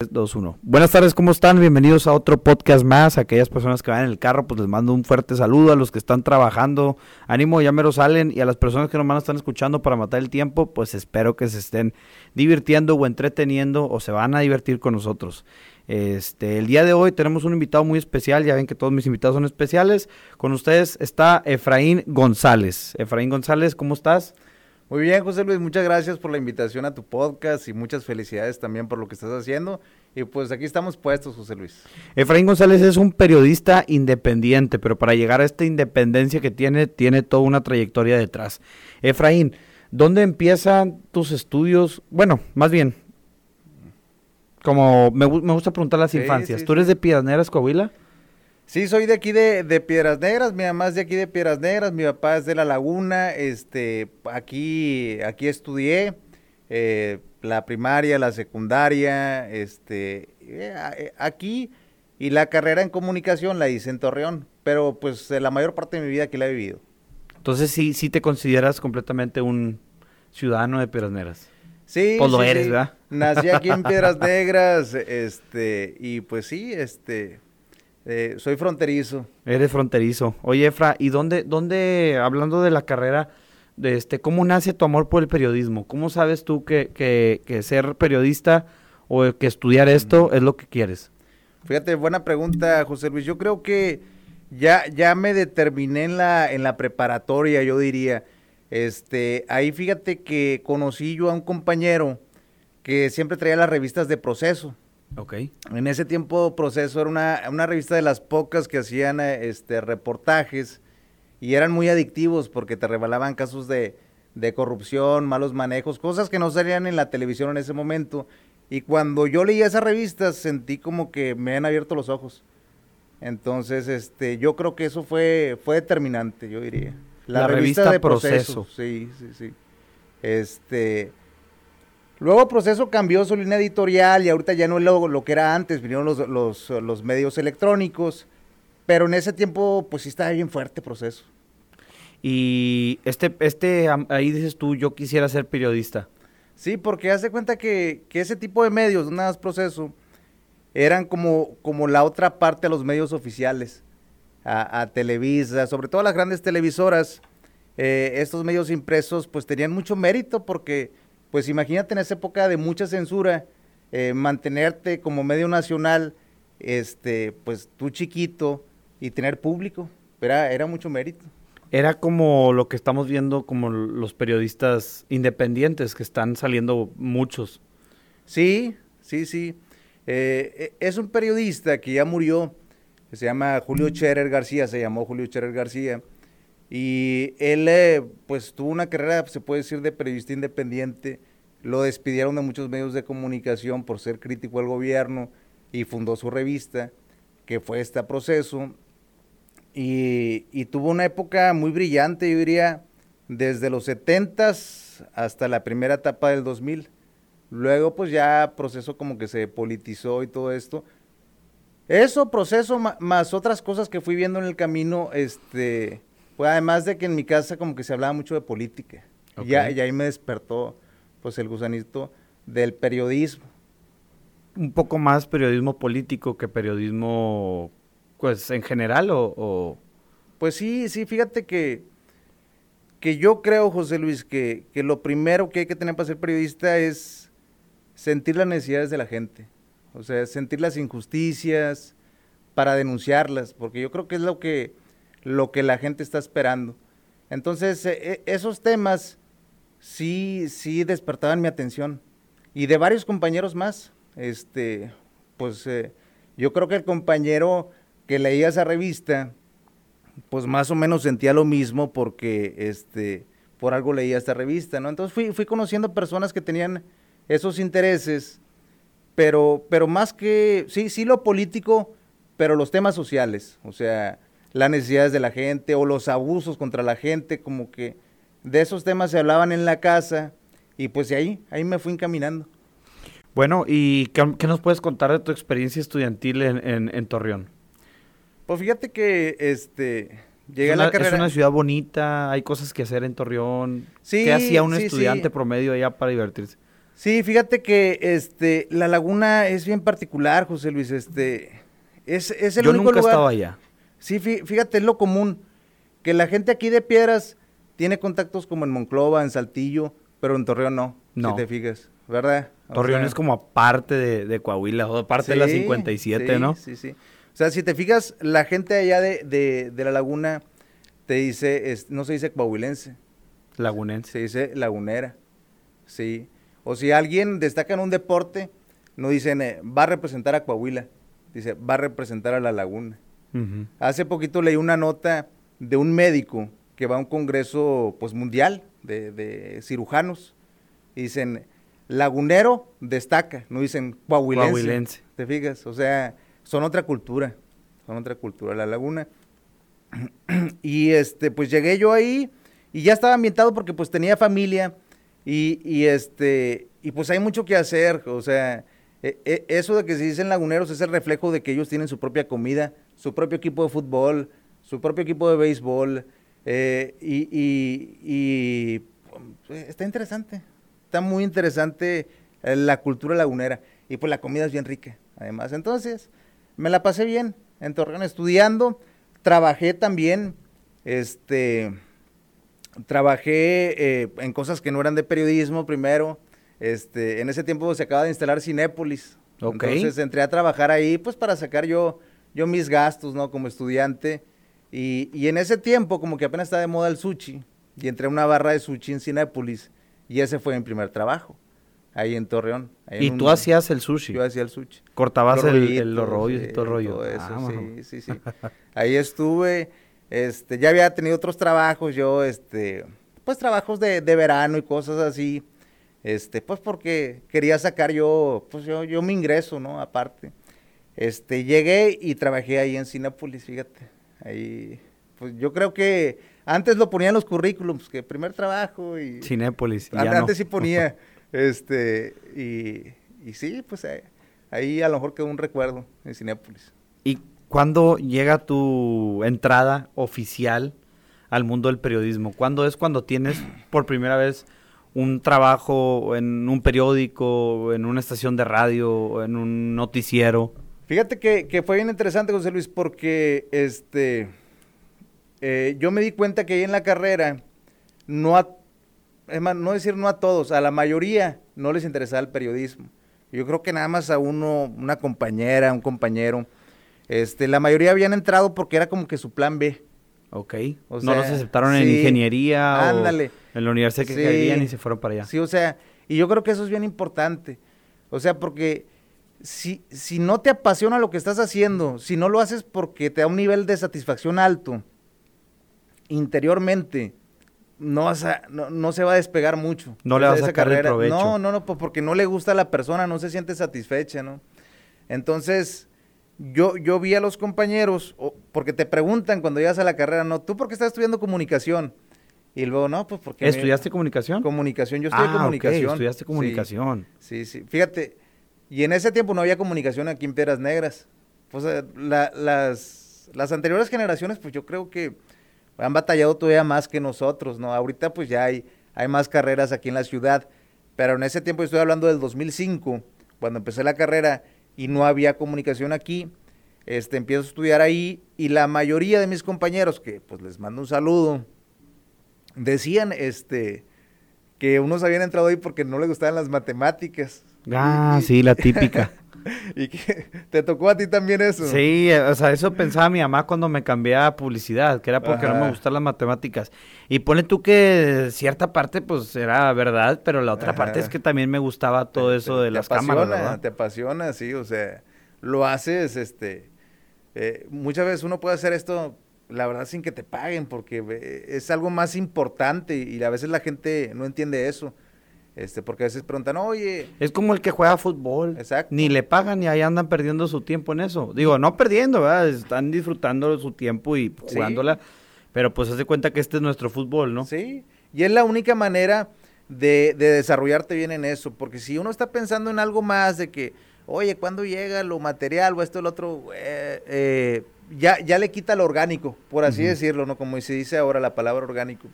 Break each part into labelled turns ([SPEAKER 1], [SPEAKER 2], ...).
[SPEAKER 1] 2, 1. Buenas tardes, ¿cómo están? Bienvenidos a otro podcast más. aquellas personas que van en el carro, pues les mando un fuerte saludo. A los que están trabajando, ánimo, ya me lo salen. Y a las personas que nomás están escuchando para matar el tiempo, pues espero que se estén divirtiendo o entreteniendo o se van a divertir con nosotros. Este, el día de hoy tenemos un invitado muy especial, ya ven que todos mis invitados son especiales. Con ustedes está Efraín González. Efraín González, ¿cómo estás?
[SPEAKER 2] Muy bien, José Luis, muchas gracias por la invitación a tu podcast y muchas felicidades también por lo que estás haciendo. Y pues aquí estamos puestos, José Luis.
[SPEAKER 1] Efraín González es un periodista independiente, pero para llegar a esta independencia que tiene, tiene toda una trayectoria detrás. Efraín, ¿dónde empiezan tus estudios? Bueno, más bien, como me, gusta preguntar las infancias. ¿Tú eres de Piedras Negras, Coahuila?
[SPEAKER 2] Sí, soy de aquí de, de, Piedras Negras, mi mamá es de aquí de Piedras Negras, mi papá es de La Laguna, este, aquí, aquí estudié eh, la primaria, la secundaria, este, eh, aquí, y la carrera en comunicación la hice en Torreón, pero pues la mayor parte de mi vida aquí la he vivido.
[SPEAKER 1] Entonces sí, sí te consideras completamente un ciudadano de Piedras Negras.
[SPEAKER 2] Sí,
[SPEAKER 1] pues lo eres, ¿verdad?
[SPEAKER 2] Nací aquí en Piedras Negras, este, y pues sí, este, eh, soy fronterizo.
[SPEAKER 1] Eres fronterizo. Oye, Efra, ¿y dónde, dónde, hablando de la carrera, de este, cómo nace tu amor por el periodismo? ¿Cómo sabes tú que, que, ser periodista o que estudiar esto es lo que quieres?
[SPEAKER 2] Fíjate, buena pregunta, José Luis. Yo creo que ya, ya me determiné en la, en la preparatoria, yo diría. Este, ahí fíjate que conocí yo a un compañero que siempre traía las revistas de proceso.
[SPEAKER 1] Ok.
[SPEAKER 2] En ese tiempo Proceso era una, revista de las pocas que hacían eh, este, reportajes y eran muy adictivos porque te revelaban casos de, corrupción, malos manejos, cosas que no salían en la televisión en ese momento. Y cuando yo leía esas revistas sentí como que me han abierto los ojos. Entonces, este, yo creo que eso fue, fue determinante, yo diría.
[SPEAKER 1] La, revista, de proceso.
[SPEAKER 2] Sí, sí, sí. Este, Luego Proceso cambió su línea editorial y ahorita ya no es lo, que era antes, vinieron los, medios electrónicos, pero en ese tiempo pues sí estaba bien fuerte Proceso.
[SPEAKER 1] Y este, este, ahí dices tú, yo quisiera ser periodista.
[SPEAKER 2] Sí, porque hace cuenta que, ese tipo de medios, nada más Proceso, eran como, como la otra parte de los medios oficiales, a, Televisa, sobre todo las grandes televisoras, eh, estos medios impresos pues tenían mucho mérito porque pues imagínate en esa época de mucha censura, eh, mantenerte como medio nacional, este, pues tú chiquito y tener público, era, era mucho mérito.
[SPEAKER 1] Era como lo que estamos viendo como los periodistas independientes, que están saliendo muchos.
[SPEAKER 2] Sí, sí, sí. Eh, e, es un periodista que ya murió, que se llama Julio Cherer García, se llamó Julio Cherer García, y él, eh, pues, tuvo una carrera, se puede decir, de periodista independiente. Lo despidieron de muchos medios de comunicación por ser crítico al gobierno y fundó su revista, que fue este proceso. Y, tuvo una época muy brillante, yo diría, desde los 70 hasta la primera etapa del 2000. Luego, pues ya proceso como que se politizó y todo esto. Eso, proceso, más otras cosas que fui viendo en el camino, este, pues además de que en mi casa como que se hablaba mucho de política. Y, ahí me despertó pues el gusanito del periodismo.
[SPEAKER 1] Un poco más periodismo político que periodismo, pues en general o...
[SPEAKER 2] Pues sí, sí, fíjate que, que yo creo, José Luis, que, que lo primero que hay que tener para ser periodista es sentir las necesidades de la gente. O sea, sentir las injusticias para denunciarlas, porque yo creo que es lo que lo que la gente está esperando. Entonces, e, e, esos temas sí, sí despertaban mi atención. Y de varios compañeros más, este, pues eh, yo creo que el compañero que leía esa revista, pues más o menos sentía lo mismo porque, este, por algo leía esta revista, ¿no? Entonces fui, fui conociendo personas que tenían esos intereses, pero, pero más que, sí, sí lo político, pero los temas sociales, o sea, las necesidades de la gente o los abusos contra la gente, como que de esos temas se hablaban en la casa y pues de ahí, ahí me fui encaminando.
[SPEAKER 1] Bueno, ¿y qué, nos puedes contar de tu experiencia estudiantil en, Torreón?
[SPEAKER 2] Pues fíjate que este
[SPEAKER 1] llegué a la carrera. Es una ciudad bonita, hay cosas que hacer en Torreón. Sí, ¿Qué hacía un estudiante promedio allá para divertirse?
[SPEAKER 2] Sí, fíjate que este la laguna es bien particular, José Luis. Este es, es el
[SPEAKER 1] Yo
[SPEAKER 2] único
[SPEAKER 1] nunca he
[SPEAKER 2] lugar.
[SPEAKER 1] estado allá.
[SPEAKER 2] Sí, fí- fíjate, es lo común. Que la gente aquí de Piedras tiene contactos como en Monclova, en Saltillo, pero en Torreón no,
[SPEAKER 1] No.
[SPEAKER 2] si te fijas, ¿verdad? O
[SPEAKER 1] Torreón
[SPEAKER 2] sea,
[SPEAKER 1] es como aparte de, de Coahuila, o aparte de la
[SPEAKER 2] sí,
[SPEAKER 1] 57,
[SPEAKER 2] sí,
[SPEAKER 1] ¿no?
[SPEAKER 2] Sí, sí. O sea, si te fijas, la gente allá de, de- de la laguna te dice, es- no se dice coahuilense,
[SPEAKER 1] Lagunense.
[SPEAKER 2] se dice lagunera. Sí. O si alguien destaca en un deporte, no dicen eh, va a representar a Coahuila, dice va a representar a la laguna. Hace poquito leí una nota de un médico que va a un congreso pues mundial de, de cirujanos y dicen lagunero destaca, no dicen coahuilense.
[SPEAKER 1] Coahuilense.
[SPEAKER 2] ¿Te fijas? O sea, son otra cultura, son otra cultura la laguna. y este pues llegué yo ahí y ya estaba ambientado porque pues tenía familia y, y, este y pues hay mucho que hacer, o sea, e- e- eso de que se dicen laguneros es el reflejo de que ellos tienen su propia comida, su propio equipo de fútbol, su propio equipo de béisbol, eh, y, y- y, pues, está interesante, está muy interesante eh, la cultura lagunera, y pues la comida es bien rica, además. Entonces, me la pasé bien en Torreón estudiando, trabajé también, este, trabajé eh, en cosas que no eran de periodismo primero. Este, en ese tiempo se acaba de instalar Cinépolis. Entonces entré a trabajar ahí, pues para sacar yo, yo mis gastos, ¿no? Como estudiante. Y, y en ese tiempo, como que apenas estaba de moda el sushi, y entré a una barra de sushi en Cinépolis, y ese fue mi primer trabajo, ahí en Torreón. ahí en
[SPEAKER 1] Y
[SPEAKER 2] un-
[SPEAKER 1] tú hacías el sushi.
[SPEAKER 2] Yo hacía el sushi.
[SPEAKER 1] Cortabas el, el- los rollos y todo el rollo.
[SPEAKER 2] todo eso,
[SPEAKER 1] Ah, mano.
[SPEAKER 2] sí, sí, sí. Ahí estuve, este, ya había tenido otros trabajos, yo, este, pues trabajos de, de verano y cosas así, este, pues porque quería sacar yo, pues yo, yo mi ingreso, ¿no? Aparte. Este, llegué y trabajé ahí en Cinépolis, fíjate, ahí, pues yo creo que antes lo ponía en los currículums, que primer trabajo y...
[SPEAKER 1] Cinépolis. y no.
[SPEAKER 2] Antes sí ponía, este, y, y sí, pues ahí, ahí a lo mejor quedó un recuerdo en Cinépolis.
[SPEAKER 1] ¿Y cuándo llega tu entrada oficial al mundo del periodismo? ¿Cuándo es cuando tienes por primera vez un trabajo en un periódico, en una estación de radio, en un noticiero?
[SPEAKER 2] Fíjate que, que fue bien interesante, José Luis, porque este, eh, yo me di cuenta que ahí en la carrera, no a, es más, no decir no a todos, a la mayoría no les interesaba el periodismo. Yo creo que nada más a uno, una compañera, un compañero, este, la mayoría habían entrado porque era como que su plan B.
[SPEAKER 1] Ok.
[SPEAKER 2] O
[SPEAKER 1] no los aceptaron en ingeniería
[SPEAKER 2] ándale.
[SPEAKER 1] o en la universidad que
[SPEAKER 2] Sí.
[SPEAKER 1] querían y se fueron para allá.
[SPEAKER 2] Sí, o sea, y yo creo que eso es bien importante. O sea, porque si, si no te apasiona lo que estás haciendo, si no lo haces porque te da un nivel de satisfacción alto, interiormente, no, vas a- no, no se va a despegar mucho.
[SPEAKER 1] No le vas a sacar el
[SPEAKER 2] carrera.
[SPEAKER 1] provecho.
[SPEAKER 2] No, no, no, pues porque no le gusta a la persona, no se siente satisfecha, ¿no? Entonces, yo, yo vi a los compañeros, porque te preguntan cuando llegas a la carrera, no, ¿tú por qué estás estudiando comunicación? Y luego, no, pues porque... me-
[SPEAKER 1] ¿Estudiaste comunicación?
[SPEAKER 2] Comunicación, yo estudié
[SPEAKER 1] ah,
[SPEAKER 2] comunicación.
[SPEAKER 1] estudiaste
[SPEAKER 2] Sí,
[SPEAKER 1] comunicación.
[SPEAKER 2] Sí, sí, Fíjate, y en ese tiempo no había comunicación aquí en Piedras Negras. Pues eh, la- las, las anteriores generaciones, pues yo creo que han batallado todavía más que nosotros, ¿no? Ahorita pues ya hay, hay más carreras aquí en la ciudad, pero en ese tiempo, estoy hablando del 2005, cuando empecé la carrera y no había comunicación aquí, este, empiezo a estudiar ahí y la mayoría de mis compañeros, que pues les mando un saludo, decían, este, que unos habían entrado ahí porque no les gustaban las matemáticas.
[SPEAKER 1] Ah,
[SPEAKER 2] Y-
[SPEAKER 1] sí, la típica.
[SPEAKER 2] y que te tocó a ti también eso.
[SPEAKER 1] Sí, eh, o sea, eso pensaba mi mamá cuando me cambié a publicidad, que era porque no me gustan las matemáticas. Y pone tú que cierta parte, pues, era verdad, pero la otra parte es que también me gustaba todo eso
[SPEAKER 2] te-
[SPEAKER 1] de
[SPEAKER 2] te
[SPEAKER 1] las
[SPEAKER 2] apasiona,
[SPEAKER 1] cámaras, ¿verdad?
[SPEAKER 2] Te apasiona, sí, o sea, lo haces, este, eh, muchas veces uno puede hacer esto, la verdad, sin que te paguen, porque eh, es algo más importante y a veces la gente no entiende eso, este, porque a veces preguntan, oye,
[SPEAKER 1] Es como el que juega fútbol.
[SPEAKER 2] Exacto.
[SPEAKER 1] Ni le pagan y ahí andan perdiendo su tiempo en eso. Digo, no perdiendo, ¿verdad? Están disfrutando su tiempo y
[SPEAKER 2] Sí.
[SPEAKER 1] jugándola. Pero pues haz de cuenta que este es nuestro fútbol, ¿no?
[SPEAKER 2] Sí, y es la única manera de, de desarrollarte bien en eso, porque si uno está pensando en algo más de que, oye, ¿cuándo llega lo material o esto o lo otro? Eh, eh, ya, ya le quita lo orgánico, por así
[SPEAKER 1] Ujú.
[SPEAKER 2] decirlo, ¿no? Como se dice ahora la palabra orgánico.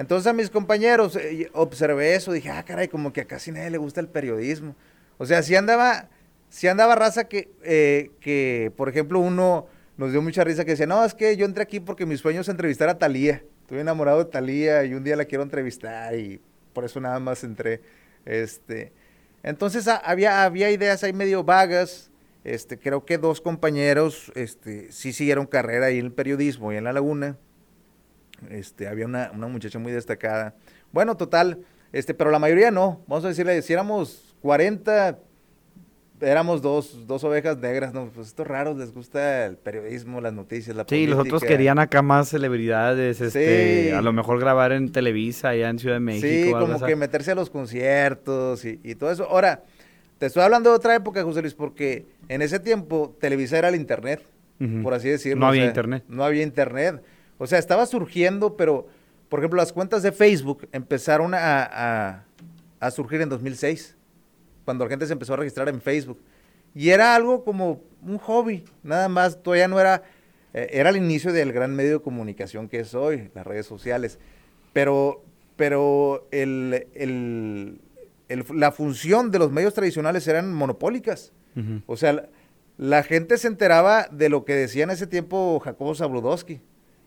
[SPEAKER 2] Entonces a mis compañeros eh, observé eso, dije, ah, caray, como que a casi nadie le gusta el periodismo. O sea, si andaba, si andaba raza que, eh, que, por ejemplo, uno nos dio mucha risa que decía, no, es que yo entré aquí porque mi sueño es entrevistar a Talía. Estoy enamorado de Talía y un día la quiero entrevistar y por eso nada más entré. Este, entonces había, había ideas ahí medio vagas. Este, creo que dos compañeros este, sí siguieron carrera ahí en el periodismo y en la laguna. Este, había una, una muchacha muy destacada. Bueno, total, este, pero la mayoría no. Vamos a decirle, si éramos 40, éramos dos, dos ovejas negras, ¿no? Pues estos raros les gusta el periodismo, las noticias, la
[SPEAKER 1] política. Sí, los otros querían acá más celebridades, este, a lo mejor grabar en Televisa allá en Ciudad de México.
[SPEAKER 2] Sí, como que meterse a los conciertos y, y, todo eso. Ahora, te estoy hablando de otra época, José Luis, porque en ese tiempo Televisa era el internet, por así decirlo.
[SPEAKER 1] No había internet.
[SPEAKER 2] No había internet. O sea, estaba surgiendo, pero, por ejemplo, las cuentas de Facebook empezaron a, a, surgir en 2006, cuando la gente se empezó a registrar en Facebook. Y era algo como un hobby, nada más, todavía no era, eh, era el inicio del gran medio de comunicación que es hoy, las redes sociales. Pero, pero el, el, la función de los medios tradicionales eran monopólicas. O sea, la, gente se enteraba de lo que decía en ese tiempo Jacobo Zabludowski.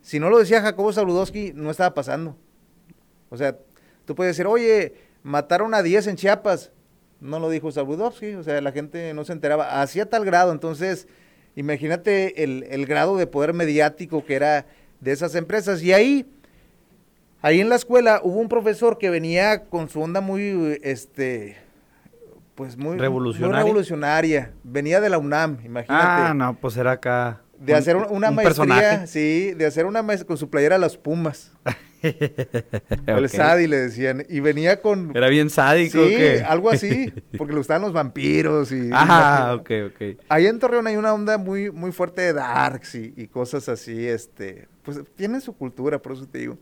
[SPEAKER 2] Si no lo decía Jacobo Zabludowski, no estaba pasando. O sea, tú puedes decir, oye, mataron a 10 en Chiapas. No lo dijo Zabludowski, o sea, la gente no se enteraba. Hacía tal grado, entonces, imagínate el, el grado de poder mediático que era de esas empresas. Y ahí, ahí en la escuela hubo un profesor que venía con su onda muy, este, pues muy
[SPEAKER 1] revolucionaria.
[SPEAKER 2] Muy revolucionaria. Venía de la UNAM, imagínate.
[SPEAKER 1] Ah, no, pues era acá.
[SPEAKER 2] De hacer una maestría, sí, de hacer una maestría con su playera Las Pumas. El Sadi le decían. Y venía con.
[SPEAKER 1] Era bien sádico.
[SPEAKER 2] Sí, algo así. Porque le gustaban los vampiros y.
[SPEAKER 1] Ah, ok, ok.
[SPEAKER 2] Ahí en Torreón hay una onda muy, muy fuerte de darks y, cosas así. Este, pues tiene su cultura, por eso te digo.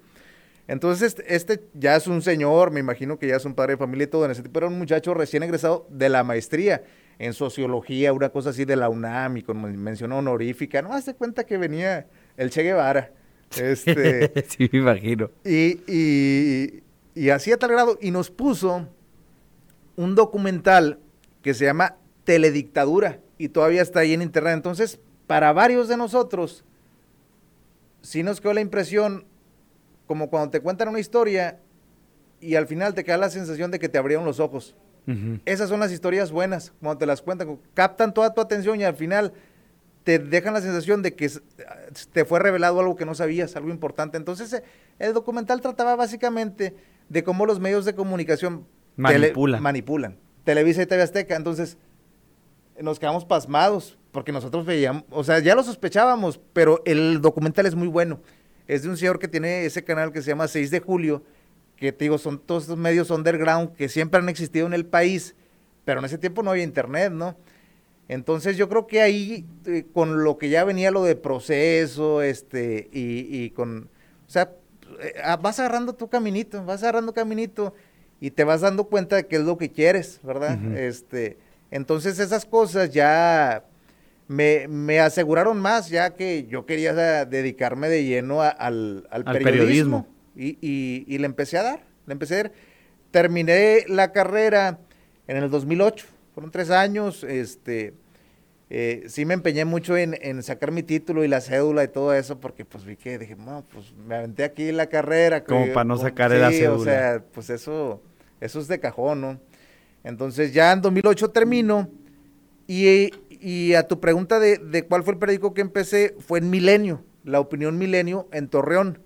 [SPEAKER 2] Entonces, este, este, ya es un señor, me imagino que ya es un padre de familia y todo en ese tipo. Era un muchacho recién egresado de la maestría en sociología, una cosa así de la UNAM y con mención honorífica. No hace cuenta que venía el Che Guevara. Este,
[SPEAKER 1] sí, me imagino.
[SPEAKER 2] Y, y, y así a tal grado, y nos puso un documental que se llama Teledictadura, y todavía está ahí en internet. Entonces, para varios de nosotros, sí nos quedó la impresión, como cuando te cuentan una historia y al final te queda la sensación de que te abrieron los ojos. Esas son las historias buenas, cuando te las cuentan, captan toda tu atención y al final te dejan la sensación de que te fue revelado algo que no sabías, algo importante. Entonces, eh, el documental trataba básicamente de cómo los medios de comunicación
[SPEAKER 1] manipulan.
[SPEAKER 2] manipulan. Televisa y TV Azteca. Entonces, nos quedamos pasmados porque nosotros veíamos, o sea, ya lo sospechábamos, pero el documental es muy bueno. Es de un señor que tiene ese canal que se llama 6 de julio que te digo, son todos estos medios underground que siempre han existido en el país, pero en ese tiempo no había internet, ¿no? Entonces yo creo que ahí, eh, con lo que ya venía lo de proceso, este, y, con, o sea, eh, vas agarrando tu caminito, vas agarrando caminito y te vas dando cuenta de qué es lo que quieres, ¿verdad? Este, entonces esas cosas ya me, me, aseguraron más, ya que yo quería dedicarme de lleno al, periodismo y, y, le empecé a dar, le empecé a dar. Terminé la carrera en el 2008, fueron tres años, este, eh, sí me empeñé mucho en, sacar mi título y la cédula y todo eso, porque pues vi que dije, no, pues me aventé aquí la carrera.
[SPEAKER 1] Como para no sacar la cédula.
[SPEAKER 2] o sea, pues eso, eso es de cajón, ¿no? Entonces ya en 2008 termino y, y a tu pregunta de, de, cuál fue el periódico que empecé, fue en Milenio, La Opinión Milenio en Torreón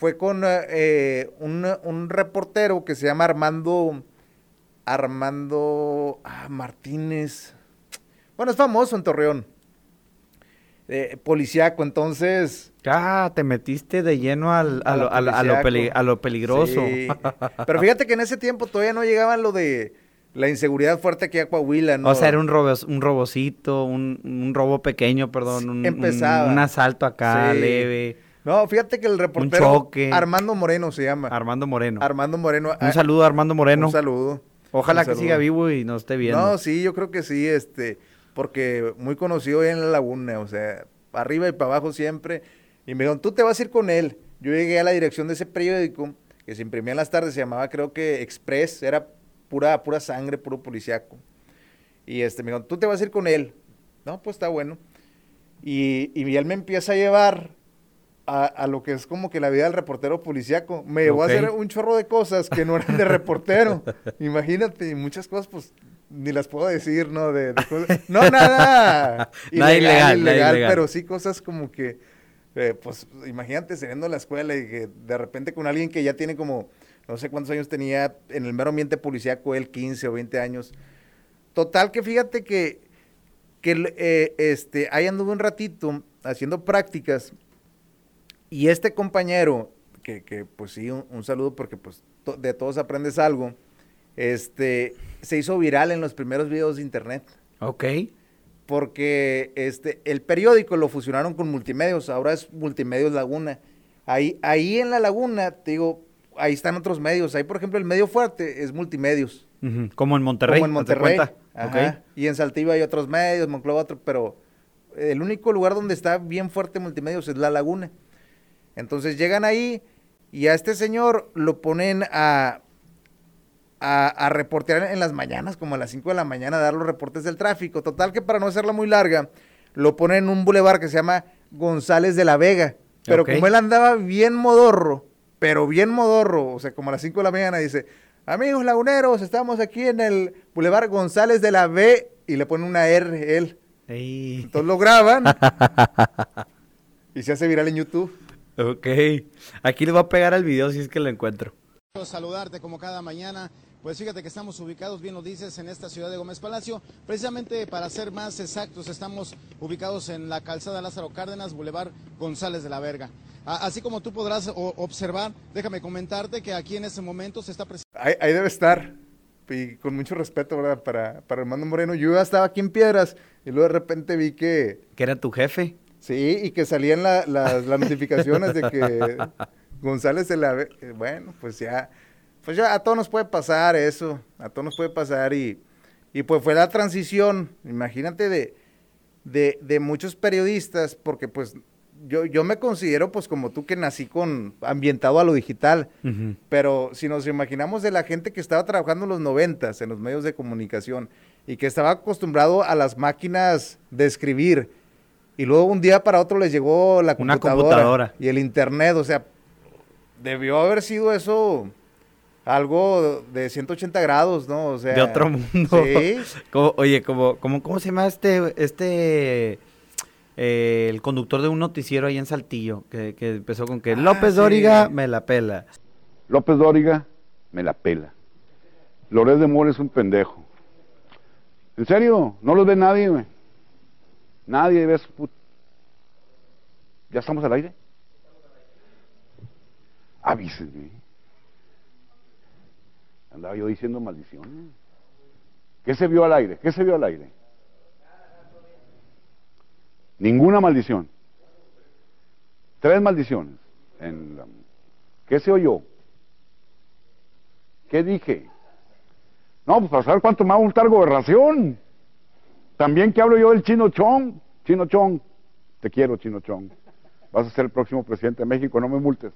[SPEAKER 2] fue con eh, un, reportero que se llama Armando, Armando ah, Martínez. Bueno, es famoso en Torreón. Eh, policiaco, entonces...
[SPEAKER 1] Ah, te metiste de lleno al, a, lo, a, lo, peligroso.
[SPEAKER 2] Pero fíjate que en ese tiempo todavía no llegaban lo de la inseguridad fuerte aquí a Coahuila, ¿no?
[SPEAKER 1] O sea, era un, robo, un robocito, un, robo pequeño, perdón. Un, un, asalto acá leve.
[SPEAKER 2] No, fíjate que el reportero Armando Moreno se llama.
[SPEAKER 1] Armando Moreno.
[SPEAKER 2] Armando Moreno.
[SPEAKER 1] Un ah, saludo a Armando Moreno.
[SPEAKER 2] Un saludo.
[SPEAKER 1] Ojalá que siga vivo y nos esté viendo.
[SPEAKER 2] No, sí, yo creo que sí, este, porque muy conocido en la laguna, o sea, arriba y para abajo siempre. Y me dijeron, tú te vas a ir con él. Yo llegué a la dirección de ese periódico, que se imprimía en las tardes, se llamaba creo que Express, era pura, pura sangre, puro policíaco. Y este, me dijo, tú te vas a ir con él. No, pues está bueno. Y, y él me empieza a llevar a, lo que es como que la vida del reportero policíaco. Me llevó a hacer un chorro de cosas que no eran de reportero. Imagínate, muchas cosas, pues ni las puedo decir, ¿no? De, No, nada. ilegal, ilegal, pero sí cosas como que, eh, pues imagínate saliendo de la escuela y que de repente con alguien que ya tiene como, no sé cuántos años tenía en el mero ambiente policíaco, él 15 o 20 años. Total que fíjate que, que eh, este, ahí anduve un ratito haciendo prácticas y este compañero, que, que pues sí, un, saludo porque pues de todos aprendes algo, este, se hizo viral en los primeros videos de internet.
[SPEAKER 1] Ok.
[SPEAKER 2] Porque este, el periódico lo fusionaron con multimedios, ahora es Multimedios Laguna. Ahí, ahí en la laguna, te digo, ahí están otros medios. Ahí, por ejemplo, el medio fuerte es multimedios.
[SPEAKER 1] Como en Monterrey.
[SPEAKER 2] Como en Monterrey. Y en Saltillo hay otros medios, Monclova otro, pero el único lugar donde está bien fuerte multimedios es la laguna. Entonces llegan ahí y a este señor lo ponen a, a, reportear en las mañanas, como a las 5 de la mañana, a dar los reportes del tráfico. Total que para no hacerla muy larga, lo ponen en un bulevar que se llama González de la Vega. Pero como él andaba bien modorro, pero bien modorro, o sea, como a las 5 de la mañana, dice, amigos laguneros, estamos aquí en el bulevar González de la V, y le ponen una R él. Entonces lo graban y se hace viral en YouTube.
[SPEAKER 1] Ok, aquí le voy a pegar al video si es que lo encuentro.
[SPEAKER 3] Saludarte como cada mañana pues fíjate que estamos ubicados, bien lo dices, en esta ciudad de Gómez Palacio. Precisamente para ser más exactos, estamos ubicados en la calzada Lázaro Cárdenas, Boulevard González de la Verga. Así como tú podrás observar, déjame comentarte que aquí en este momento se está
[SPEAKER 2] presentando. Ahí, debe estar, y con mucho respeto, ¿verdad? Para, para Armando Moreno. Yo ya estaba aquí en Piedras y luego de repente vi que.
[SPEAKER 1] Que era tu jefe.
[SPEAKER 2] Sí, y que salían las notificaciones de que González se la. Bueno, pues ya pues ya a todos nos puede pasar eso, a todos nos puede pasar y, y pues fue la transición, imagínate de, de, muchos periodistas, porque pues yo, yo me considero pues como tú que nací con ambientado a lo digital, pero si nos imaginamos de la gente que estaba trabajando en los noventas en los medios de comunicación y que estaba acostumbrado a las máquinas de escribir y luego un día para otro les llegó la computadora. y el internet, o sea, debió haber sido eso algo de 180 grados, ¿no? O sea,
[SPEAKER 1] de otro mundo. Sí. oye, como, como, ¿cómo se llama este, este, eh, el conductor de un noticiero ahí en Saltillo, que, empezó con que ah, López Dóriga me la pela.
[SPEAKER 4] López Dóriga me la pela. Loret de Mora es un pendejo. ¿En serio? No lo ve nadie, güey. Nadie ve su. ¿Ya estamos al aire? Avísenme. Andaba yo diciendo maldiciones. ¿Qué se vio al aire? ¿Qué se vio al aire? Ninguna maldición. Tres maldiciones. En ¿Qué se oyó? ¿Qué dije? No, pues para saber cuánto me va a gustar gobernación. También que hablo yo del Chino Chong. Chino Chong, te quiero, Chino Chong. Vas a ser el próximo presidente de México, no me multes.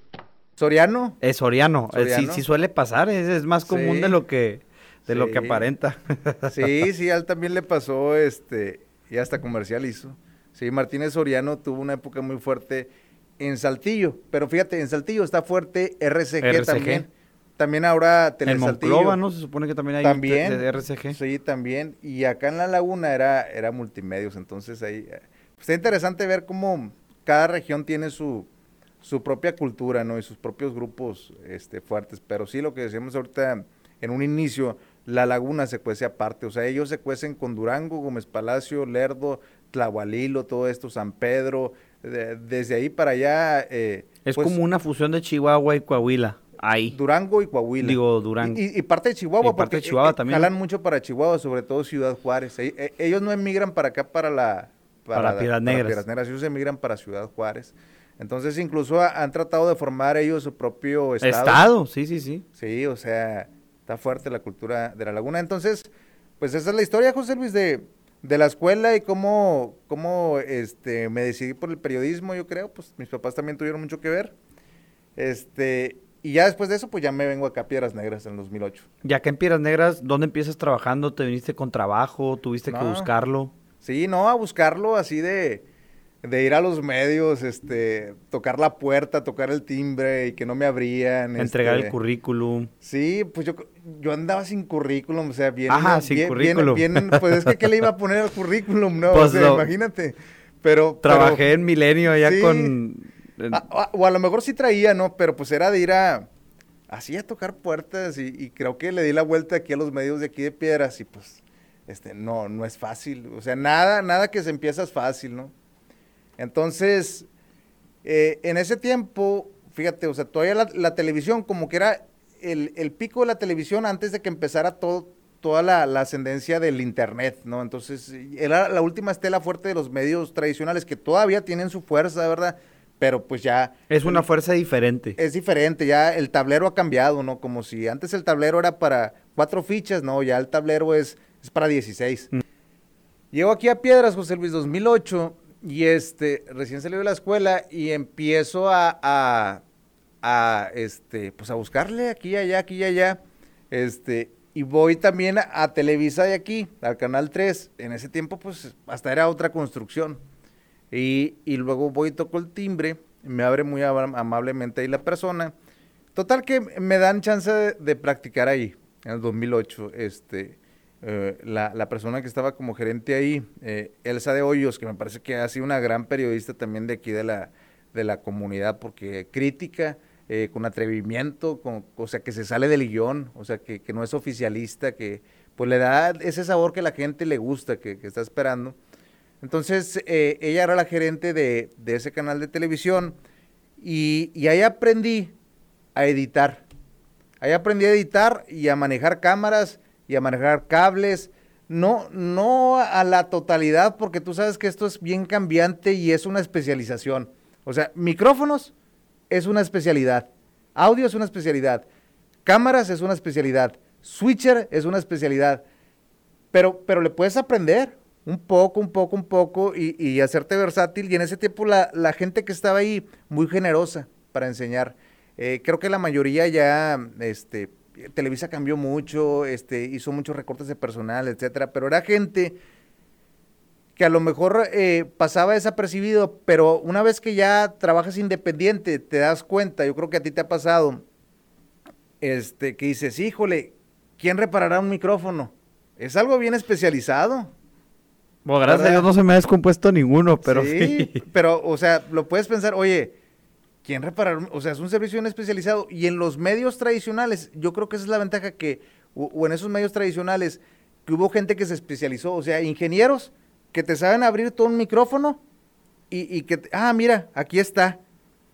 [SPEAKER 2] ¿Soriano?
[SPEAKER 1] Es Soriano. Eh, sí, sí suele pasar, es, más común de lo que de lo que aparenta.
[SPEAKER 2] sí, sí, a él también le pasó, este, y hasta comercial hizo. Sí, Martínez Soriano tuvo una época muy fuerte en Saltillo, pero fíjate, en Saltillo está fuerte RCG, también. También ahora
[SPEAKER 1] En Monclova, ¿no? Se supone que también hay
[SPEAKER 2] ¿También? RCG. Sí, también. Y acá en La Laguna era, era multimedios, entonces ahí... Eh, pues está interesante ver cómo cada región tiene su, su propia cultura, ¿no? Y sus propios grupos este, fuertes. Pero sí, lo que decíamos ahorita en un inicio, la laguna se cuece aparte. O sea, ellos se cuecen con Durango, Gómez Palacio, Lerdo, Tlahualilo, todo esto, San Pedro. desde ahí para allá. Eh,
[SPEAKER 1] es pues como una fusión de Chihuahua y Coahuila. Ahí.
[SPEAKER 2] Durango y Coahuila.
[SPEAKER 1] Digo, Durango.
[SPEAKER 2] Y, parte de Chihuahua.
[SPEAKER 1] parte de Chihuahua
[SPEAKER 2] eh,
[SPEAKER 1] también.
[SPEAKER 2] Jalan mucho para Chihuahua, sobre todo Ciudad Juárez. E, ellos no emigran para acá, para la...
[SPEAKER 1] Para, Piedras Negras.
[SPEAKER 2] Piedras Negras. Ellos emigran para Ciudad Juárez. Entonces, incluso han tratado de formar ellos su propio estado.
[SPEAKER 1] Estado, sí, sí, sí.
[SPEAKER 2] Sí, o sea, está fuerte la cultura de la laguna. Entonces, pues esa es la historia, José Luis, de, de la escuela y cómo, cómo este, me decidí por el periodismo, yo creo. Pues mis papás también tuvieron mucho que ver. Este, y ya después de eso, pues ya me vengo acá a Piedras Negras en el 2008.
[SPEAKER 1] Ya que en Piedras Negras, ¿dónde empiezas trabajando? ¿Te viniste con trabajo? ¿Tuviste que buscarlo?
[SPEAKER 2] Sí, no, a buscarlo así de, de ir a los medios, este, tocar la puerta, tocar el timbre y que no me abrían.
[SPEAKER 1] Entregar
[SPEAKER 2] este,
[SPEAKER 1] el currículum.
[SPEAKER 2] Sí, pues yo, yo andaba sin currículum, o sea, bien.
[SPEAKER 1] Ajá, sin
[SPEAKER 2] bien-
[SPEAKER 1] currículum.
[SPEAKER 2] bien- pues es que, ¿qué le iba a poner al currículum? No,
[SPEAKER 1] Pues
[SPEAKER 2] o sea, imagínate. Pero.
[SPEAKER 1] Trabajé
[SPEAKER 2] pero-
[SPEAKER 1] en Milenio allá
[SPEAKER 2] Sí.
[SPEAKER 1] con... en-
[SPEAKER 2] a- a- o a lo mejor sí traía, ¿no? Pero pues era de ir a. Así a tocar puertas y, creo que le di la vuelta aquí a los medios de aquí de Piedras y pues. Este, no, no es fácil. O sea, nada, nada que se empieza es fácil, ¿no? Entonces, eh, en ese tiempo, fíjate, o sea, todavía la, la televisión, como que era el, el pico de la televisión antes de que empezara todo, toda la, la ascendencia del internet, ¿no? Entonces, era la última estela fuerte de los medios tradicionales que todavía tienen su fuerza, ¿verdad? Pero pues ya...
[SPEAKER 1] es una fuerza diferente.
[SPEAKER 2] Es diferente, ya el tablero ha cambiado, ¿no? Como si antes el tablero era para cuatro fichas, no, ya el tablero es, es para 16.
[SPEAKER 1] Mm.
[SPEAKER 2] Llego aquí a Piedras, José Luis, 2008, y este, recién salí de la escuela y empiezo a, a, a, este, pues a buscarle aquí y allá, aquí y allá, este, y voy también a, a Televisa de aquí, al Canal 3, en ese tiempo pues hasta era otra construcción, y, y luego voy y toco el timbre, me abre muy ama- amablemente ahí la persona, total que me dan chance de, de practicar ahí, en el 2008, este, eh, la, la persona que estaba como gerente ahí, eh, Elsa de Hoyos, que me parece que ha sido una gran periodista también de aquí de la, de la comunidad, porque crítica, eh, con atrevimiento, con, o sea, que se sale del guion, o sea, que, que no es oficialista, que pues le da ese sabor que la gente le gusta, que, que está esperando. Entonces, eh, ella era la gerente de, ese canal de televisión y, y ahí aprendí a editar. Ahí aprendí a editar y a manejar cámaras y a manejar cables. No, no a la totalidad, porque tú sabes que esto es bien cambiante y es una especialización. O sea, micrófonos es una especialidad, audio es una especialidad, cámaras es una especialidad, switcher es una especialidad, pero, pero le puedes aprender un poco, un poco, un poco y, y hacerte versátil. Y en ese tiempo la, la gente que estaba ahí, muy generosa para enseñar. Eh, creo que la mayoría ya, este, Televisa cambió mucho, este, hizo muchos recortes de personal, etcétera, pero era gente que a lo mejor eh, pasaba desapercibido, pero una vez que ya trabajas independiente, te das cuenta, yo creo que a ti te ha pasado, este, que dices, híjole, ¿quién reparará un micrófono? Es algo bien especializado.
[SPEAKER 1] Bueno, gracias a. Dios no se me ha descompuesto ninguno, pero
[SPEAKER 2] sí,
[SPEAKER 1] sí.
[SPEAKER 2] pero, o sea, lo puedes pensar, oye, ¿quién reparar? O sea, es un servicio bien especializado. Y en los medios tradicionales, yo creo que esa es la ventaja que, o, o en esos medios tradicionales, que hubo gente que se especializó, o sea, ingenieros que te saben abrir todo un micrófono y, y que, te- ah, mira, aquí está.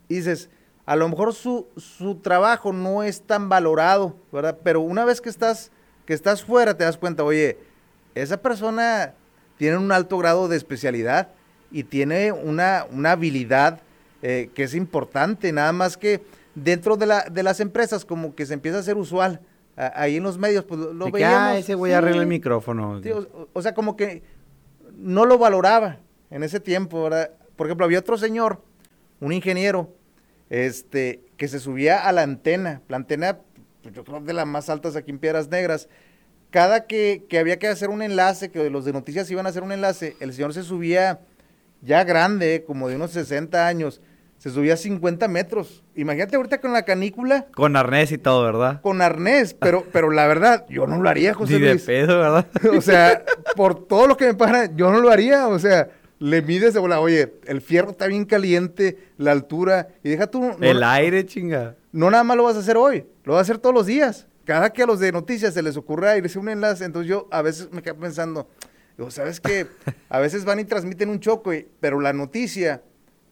[SPEAKER 2] Y dices, a lo mejor su, su trabajo no es tan valorado, ¿verdad? Pero una vez que estás, que estás fuera, te das cuenta, oye, esa persona tiene un alto grado de especialidad y tiene una, una habilidad eh, que es importante, nada más que dentro de, la, de las empresas como que se empieza a ser usual. a- ahí en los medios, pues lo, veíamos.
[SPEAKER 1] ah, ese güey
[SPEAKER 2] sí,
[SPEAKER 1] arregla el micrófono.
[SPEAKER 2] sí, o, o sea, como que no lo valoraba en ese tiempo, ¿verdad? Por ejemplo, había otro señor, un ingeniero, este, que se subía a la antena, la antena, pues, yo creo de las más altas aquí en Piedras Negras. Cada que, que había que hacer un enlace, que los de noticias iban a hacer un enlace, el señor se subía ya grande, como de unos 60 años, se subía a 50 metros. Imagínate ahorita con la canícula,
[SPEAKER 1] Con arnés y todo, ¿verdad?
[SPEAKER 2] con arnés, pero, pero la verdad, yo no lo haría, José
[SPEAKER 1] Ni de
[SPEAKER 2] Luis.
[SPEAKER 1] pedo, ¿verdad?
[SPEAKER 2] O sea, por todo lo que me pagan, yo no lo haría. O sea, le mides de bola, oye, el fierro está bien caliente, la altura, y deja tú. No,
[SPEAKER 1] El aire, chinga.
[SPEAKER 2] no nada más lo vas a hacer hoy, lo vas a hacer todos los días. Cada que a los de noticias se les ocurra irse un enlace, entonces yo a veces me quedo pensando, digo, ¿sabes qué? A veces van y transmiten un choque, pero la noticia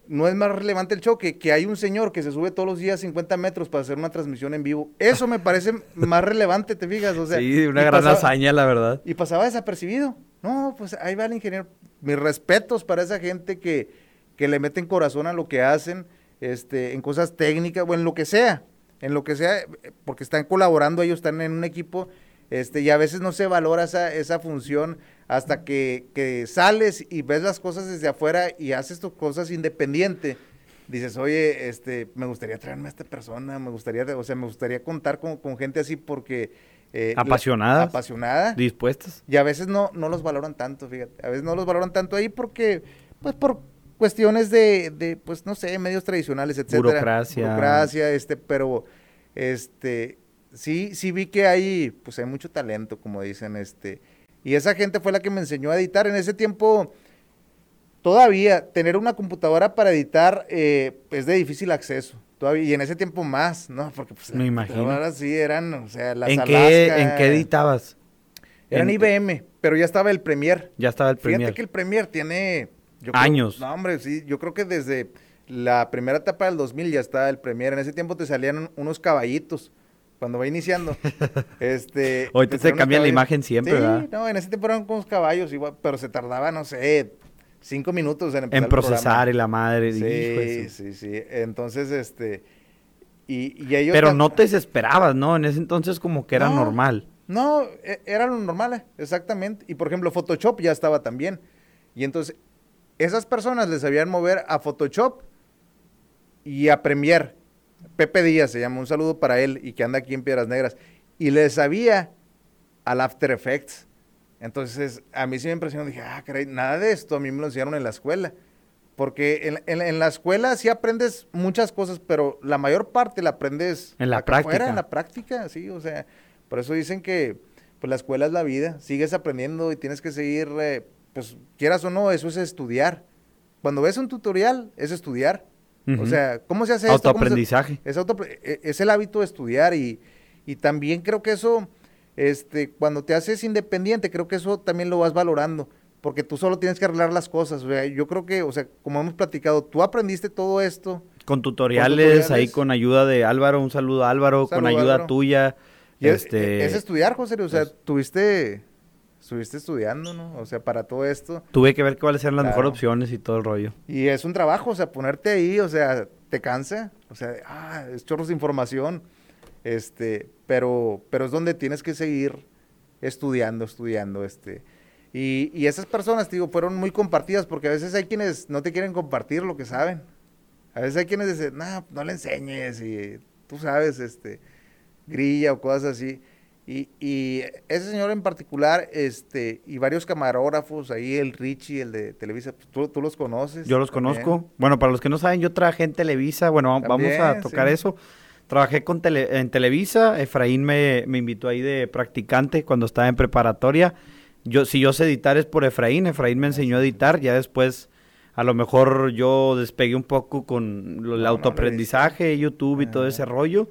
[SPEAKER 2] no es más relevante el choque, que hay un señor que se sube todos los días 50 metros para hacer una transmisión en vivo. Eso me parece más relevante, ¿te fijas? O sea,
[SPEAKER 1] sí, una gran
[SPEAKER 2] pasaba-
[SPEAKER 1] hazaña, la verdad.
[SPEAKER 2] y pasaba desapercibido. No, pues ahí va el ingeniero. Mis respetos para esa gente que, que le meten corazón a lo que hacen, este, en cosas técnicas o en lo que sea, en lo que sea, porque están colaborando, ellos están en un equipo, este, y a veces no se valora esa, esa función hasta que, que sales y ves las cosas desde afuera y haces tus cosas independiente. dices, oye, este, me gustaría traerme a esta persona, me gustaría, o sea, me gustaría contar con, con gente así porque...
[SPEAKER 1] eh, apasionadas.
[SPEAKER 2] apasionada.
[SPEAKER 1] Dispuestas.
[SPEAKER 2] Y a veces no, no los valoran tanto, fíjate. A veces no los valoran tanto ahí porque, pues por cuestiones de, de pues no sé, medios tradicionales, etcétera.
[SPEAKER 1] Burocracia.
[SPEAKER 2] Burocracia, este, pero, este, sí, sí vi que hay, pues hay mucho talento, como dicen, este. Y esa gente fue la que me enseñó a editar. En ese tiempo, todavía, tener una computadora para editar eh, es de difícil acceso. Todavía, y en ese tiempo más, ¿no? Porque pues
[SPEAKER 1] Me imagino.
[SPEAKER 2] ahora sí eran, o sea, las
[SPEAKER 1] ¿En qué, ¿En qué editabas?
[SPEAKER 2] Eran
[SPEAKER 1] En-
[SPEAKER 2] IBM, pero ya estaba el Premiere.
[SPEAKER 1] Ya estaba el
[SPEAKER 2] Fíjate
[SPEAKER 1] Premier.
[SPEAKER 2] que el Premier tiene... yo creo-
[SPEAKER 1] Años.
[SPEAKER 2] no, hombre, sí, yo creo que desde la primera etapa del 2000 ya estaba el Premier. En ese tiempo te salían un- unos caballitos cuando va iniciando. este,
[SPEAKER 1] Ahorita
[SPEAKER 2] te
[SPEAKER 1] se cambia la
[SPEAKER 2] caballos.
[SPEAKER 1] imagen siempre,
[SPEAKER 2] sí,
[SPEAKER 1] ¿verdad?
[SPEAKER 2] no, en ese tiempo eran unos caballos igual, pero se tardaba, no sé, cinco minutos en empezar
[SPEAKER 1] En procesar y la madre.
[SPEAKER 2] Sí, sí, sí. Entonces, este... Y, y ellos...
[SPEAKER 1] Pero no te desesperabas, ¿no? En ese entonces como que era
[SPEAKER 2] No.
[SPEAKER 1] normal.
[SPEAKER 2] No, e- era lo normal, exactamente. Y por ejemplo, Photoshop ya estaba también. Y entonces, esas personas les sabían mover a Photoshop y a Premiere. Pepe Díaz se llama, un saludo para él y que anda aquí en Piedras Negras. Y le sabía al After Effects. Entonces, a mí sí me impresionó. Dije, ah, caray, nada de esto a mí me lo enseñaron en la escuela. Porque en, en- en la escuela sí aprendes muchas cosas, pero la mayor parte la aprendes
[SPEAKER 1] En la
[SPEAKER 2] acá
[SPEAKER 1] práctica.
[SPEAKER 2] en la práctica, sí, o sea, por eso dicen que pues la escuela es la vida, sigues aprendiendo y tienes que seguir, eh, pues quieras o no, eso es estudiar. Cuando ves un tutorial, es estudiar. O sea, ¿cómo se hace esto? ¿Cómo se-
[SPEAKER 1] Autoaprendizaje.
[SPEAKER 2] es, auto- e- es el hábito de estudiar y, y también creo que eso, este, cuando te haces independiente, creo que eso también lo vas valorando, porque tú solo tienes que arreglar las cosas. O sea, yo creo que, o sea, como hemos platicado, tú aprendiste todo esto.
[SPEAKER 1] Con tutoriales,
[SPEAKER 2] tutoriales.
[SPEAKER 1] ahí con ayuda de Álvaro, un saludo a Álvaro, con ayuda
[SPEAKER 2] Álvaro.
[SPEAKER 1] tuya.
[SPEAKER 2] Y es-
[SPEAKER 1] este,
[SPEAKER 2] es, estudiar, José, o sea,
[SPEAKER 1] pues-
[SPEAKER 2] tuviste, estuviste estudiando, ¿no? O sea, para todo esto.
[SPEAKER 1] Tuve que ver cuáles eran las
[SPEAKER 2] Claro.
[SPEAKER 1] mejores opciones y todo el rollo.
[SPEAKER 2] Y es un trabajo, o sea, ponerte ahí, o sea, te cansa, o sea, ah, es chorros de información, este, pero, pero es donde tienes que seguir estudiando, estudiando, este. Y, y esas personas, te digo, fueron muy compartidas, porque a veces hay quienes no te quieren compartir lo que saben. A veces hay quienes dicen, no, no le enseñes, y tú sabes, este, grilla o cosas así. Y, y ese señor en particular, este, y varios camarógrafos, ahí el Richie, el de Televisa, pues, tú, tú los conoces.
[SPEAKER 1] Yo los
[SPEAKER 2] también.
[SPEAKER 1] conozco. Bueno, para los que no saben, yo trabajé en Televisa. Bueno, va- vamos a tocar
[SPEAKER 2] sí.
[SPEAKER 1] eso. Trabajé con tele- en Televisa. Efraín me, me invitó ahí de practicante cuando estaba en preparatoria. Yo, si yo sé editar es por Efraín. Efraín me enseñó a editar. Ya después, a lo mejor yo despegué un poco con el
[SPEAKER 2] No, no le
[SPEAKER 1] autoaprendizaje, YouTube y todo ese rollo.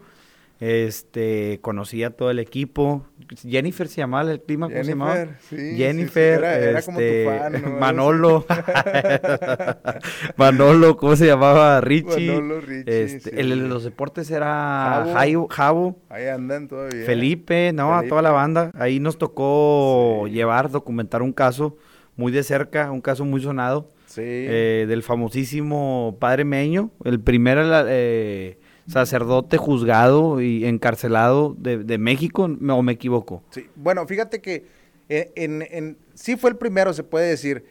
[SPEAKER 1] Este, conocí a todo el equipo. Jennifer se llamaba el clima, ¿cómo se llamaba?
[SPEAKER 2] Jennifer, sí, sí, sí,
[SPEAKER 1] Jennifer,
[SPEAKER 2] era- era como tu
[SPEAKER 1] este,
[SPEAKER 2] fan, ¿no?
[SPEAKER 1] Manolo, Manolo, ¿cómo se llamaba? Richie.
[SPEAKER 2] Manolo, Richie,
[SPEAKER 1] Este. El de los deportes era
[SPEAKER 2] Javo. Ahí andan todavía.
[SPEAKER 1] Felipe, no, a toda la banda. Ahí nos tocó llevar, documentar un caso muy de cerca, un caso muy sonado,
[SPEAKER 2] Sí.
[SPEAKER 1] eh, del famosísimo Padre Meño, el primer eh, sacerdote juzgado y encarcelado de, de México, ¿o me equivoco?
[SPEAKER 2] Sí, Bueno, fíjate que eh, en, en- sí fue el primero, se puede decir,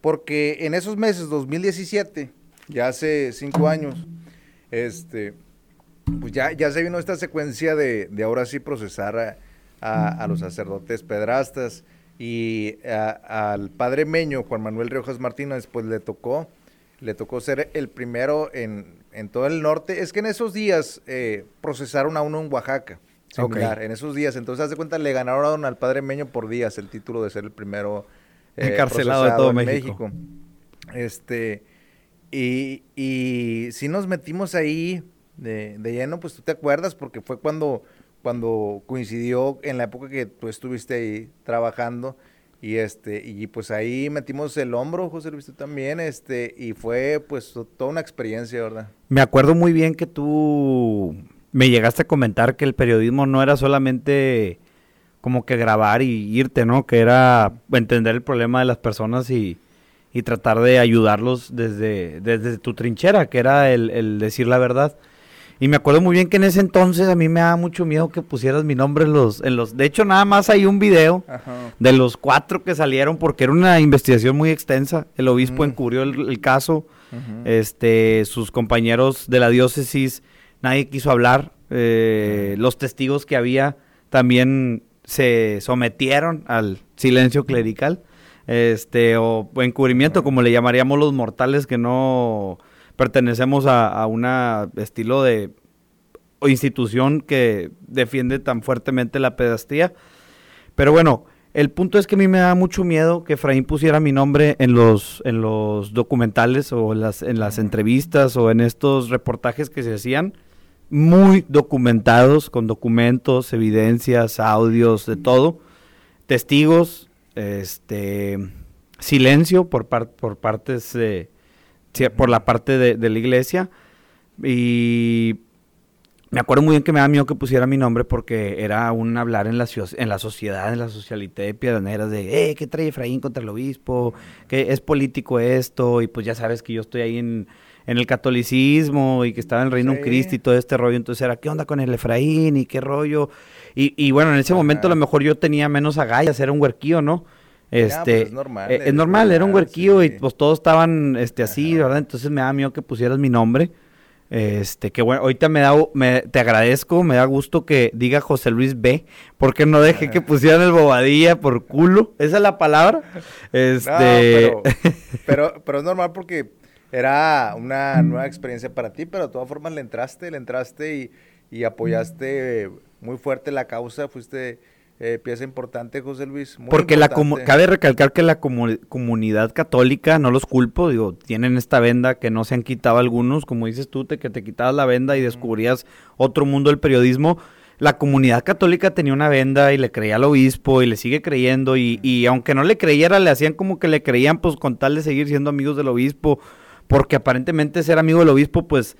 [SPEAKER 2] porque en esos meses, 2017, ya hace cinco años, este, pues ya, ya se vino esta secuencia de, de ahora sí procesar a, a- los sacerdotes pedrastas y al padre Meño, Juan Manuel Riojas Martínez, pues le tocó, le tocó ser el primero en, en todo el norte. Es que en esos días eh, procesaron a uno en Oaxaca. En esos días. Entonces, haz de cuenta, le ganaron al padre Meño por días el título de ser el primero eh,
[SPEAKER 1] Encarcelado de todo
[SPEAKER 2] en
[SPEAKER 1] México.
[SPEAKER 2] Este, y, y sí nos metimos ahí de, de lleno, pues tú te acuerdas, porque fue cuando, cuando coincidió en la época que tú estuviste ahí trabajando. Y este, y pues ahí metimos el hombro, José Luis, tú también, este, y fue pues to- toda una experiencia, ¿verdad?
[SPEAKER 1] Me acuerdo muy bien que tú me llegaste a comentar que el periodismo no era solamente como que grabar y irte, ¿no? Que era entender el problema de las personas y, y tratar de ayudarlos desde, desde tu trinchera, que era el, el decir la verdad. Y me acuerdo muy bien que en ese entonces a mí me daba mucho miedo que pusieras mi nombre en los, en los... De hecho, nada más hay un video
[SPEAKER 2] Ajá.
[SPEAKER 1] de los cuatro que salieron porque era una investigación muy extensa. El obispo encubrió el, el caso. Este, sus compañeros de la diócesis, nadie quiso hablar. Eh, los testigos que había también se sometieron al silencio clerical. Este, o encubrimiento, como le llamaríamos los mortales que no pertenecemos a, a una estilo de o institución que defiende tan fuertemente la pedastría. Pero bueno, el punto es que a mí me da mucho miedo que Efraín pusiera mi nombre en los, en los documentales o en las, en las entrevistas o en estos reportajes que se hacían, muy documentados, con documentos, evidencias, audios, de todo, testigos, este, silencio por, par- por partes, eh, por la parte de, de la iglesia y me acuerdo muy bien que me da miedo que pusiera mi nombre porque era un hablar en la, en la sociedad, en la socialité de Piedroneras, de, eh, ¿qué trae Efraín contra el obispo? que es político esto? Y pues ya sabes que yo estoy ahí en, en el catolicismo y que estaba en el Reino
[SPEAKER 2] Sí.
[SPEAKER 1] Cristo y todo este rollo. Entonces era, ¿qué onda con el Efraín? ¿Y qué rollo? Y, y bueno, en ese momento a lo mejor yo tenía menos agallas, era un huerquillo, ¿no? Este,
[SPEAKER 2] pues, es normal,
[SPEAKER 1] eh,
[SPEAKER 2] es
[SPEAKER 1] normal, era un huerquillo y pues todos estaban este así, ¿verdad? Entonces me da miedo que pusieras mi nombre. Este, que bueno, ahorita me da, me, te agradezco, me da gusto que diga José Luis B, porque no dejé que pusieran el bobadilla por culo, esa es la palabra. Este,
[SPEAKER 2] No, pero, pero, pero es normal porque era una nueva experiencia para ti, pero de todas formas le entraste, le entraste y, y apoyaste muy fuerte la causa, fuiste eh, pieza importante, José Luis. muy
[SPEAKER 1] porque la cabe recalcar que la comu- comunidad católica, no los culpo, digo, tienen esta venda que no se han quitado algunos, como dices tú, te, que te quitabas la venda y descubrías otro mundo del periodismo. La comunidad católica tenía una venda y le creía al obispo y le sigue creyendo y, y aunque no le creyera, le hacían como que le creían pues con tal de seguir siendo amigos del obispo, porque aparentemente ser amigo del obispo pues,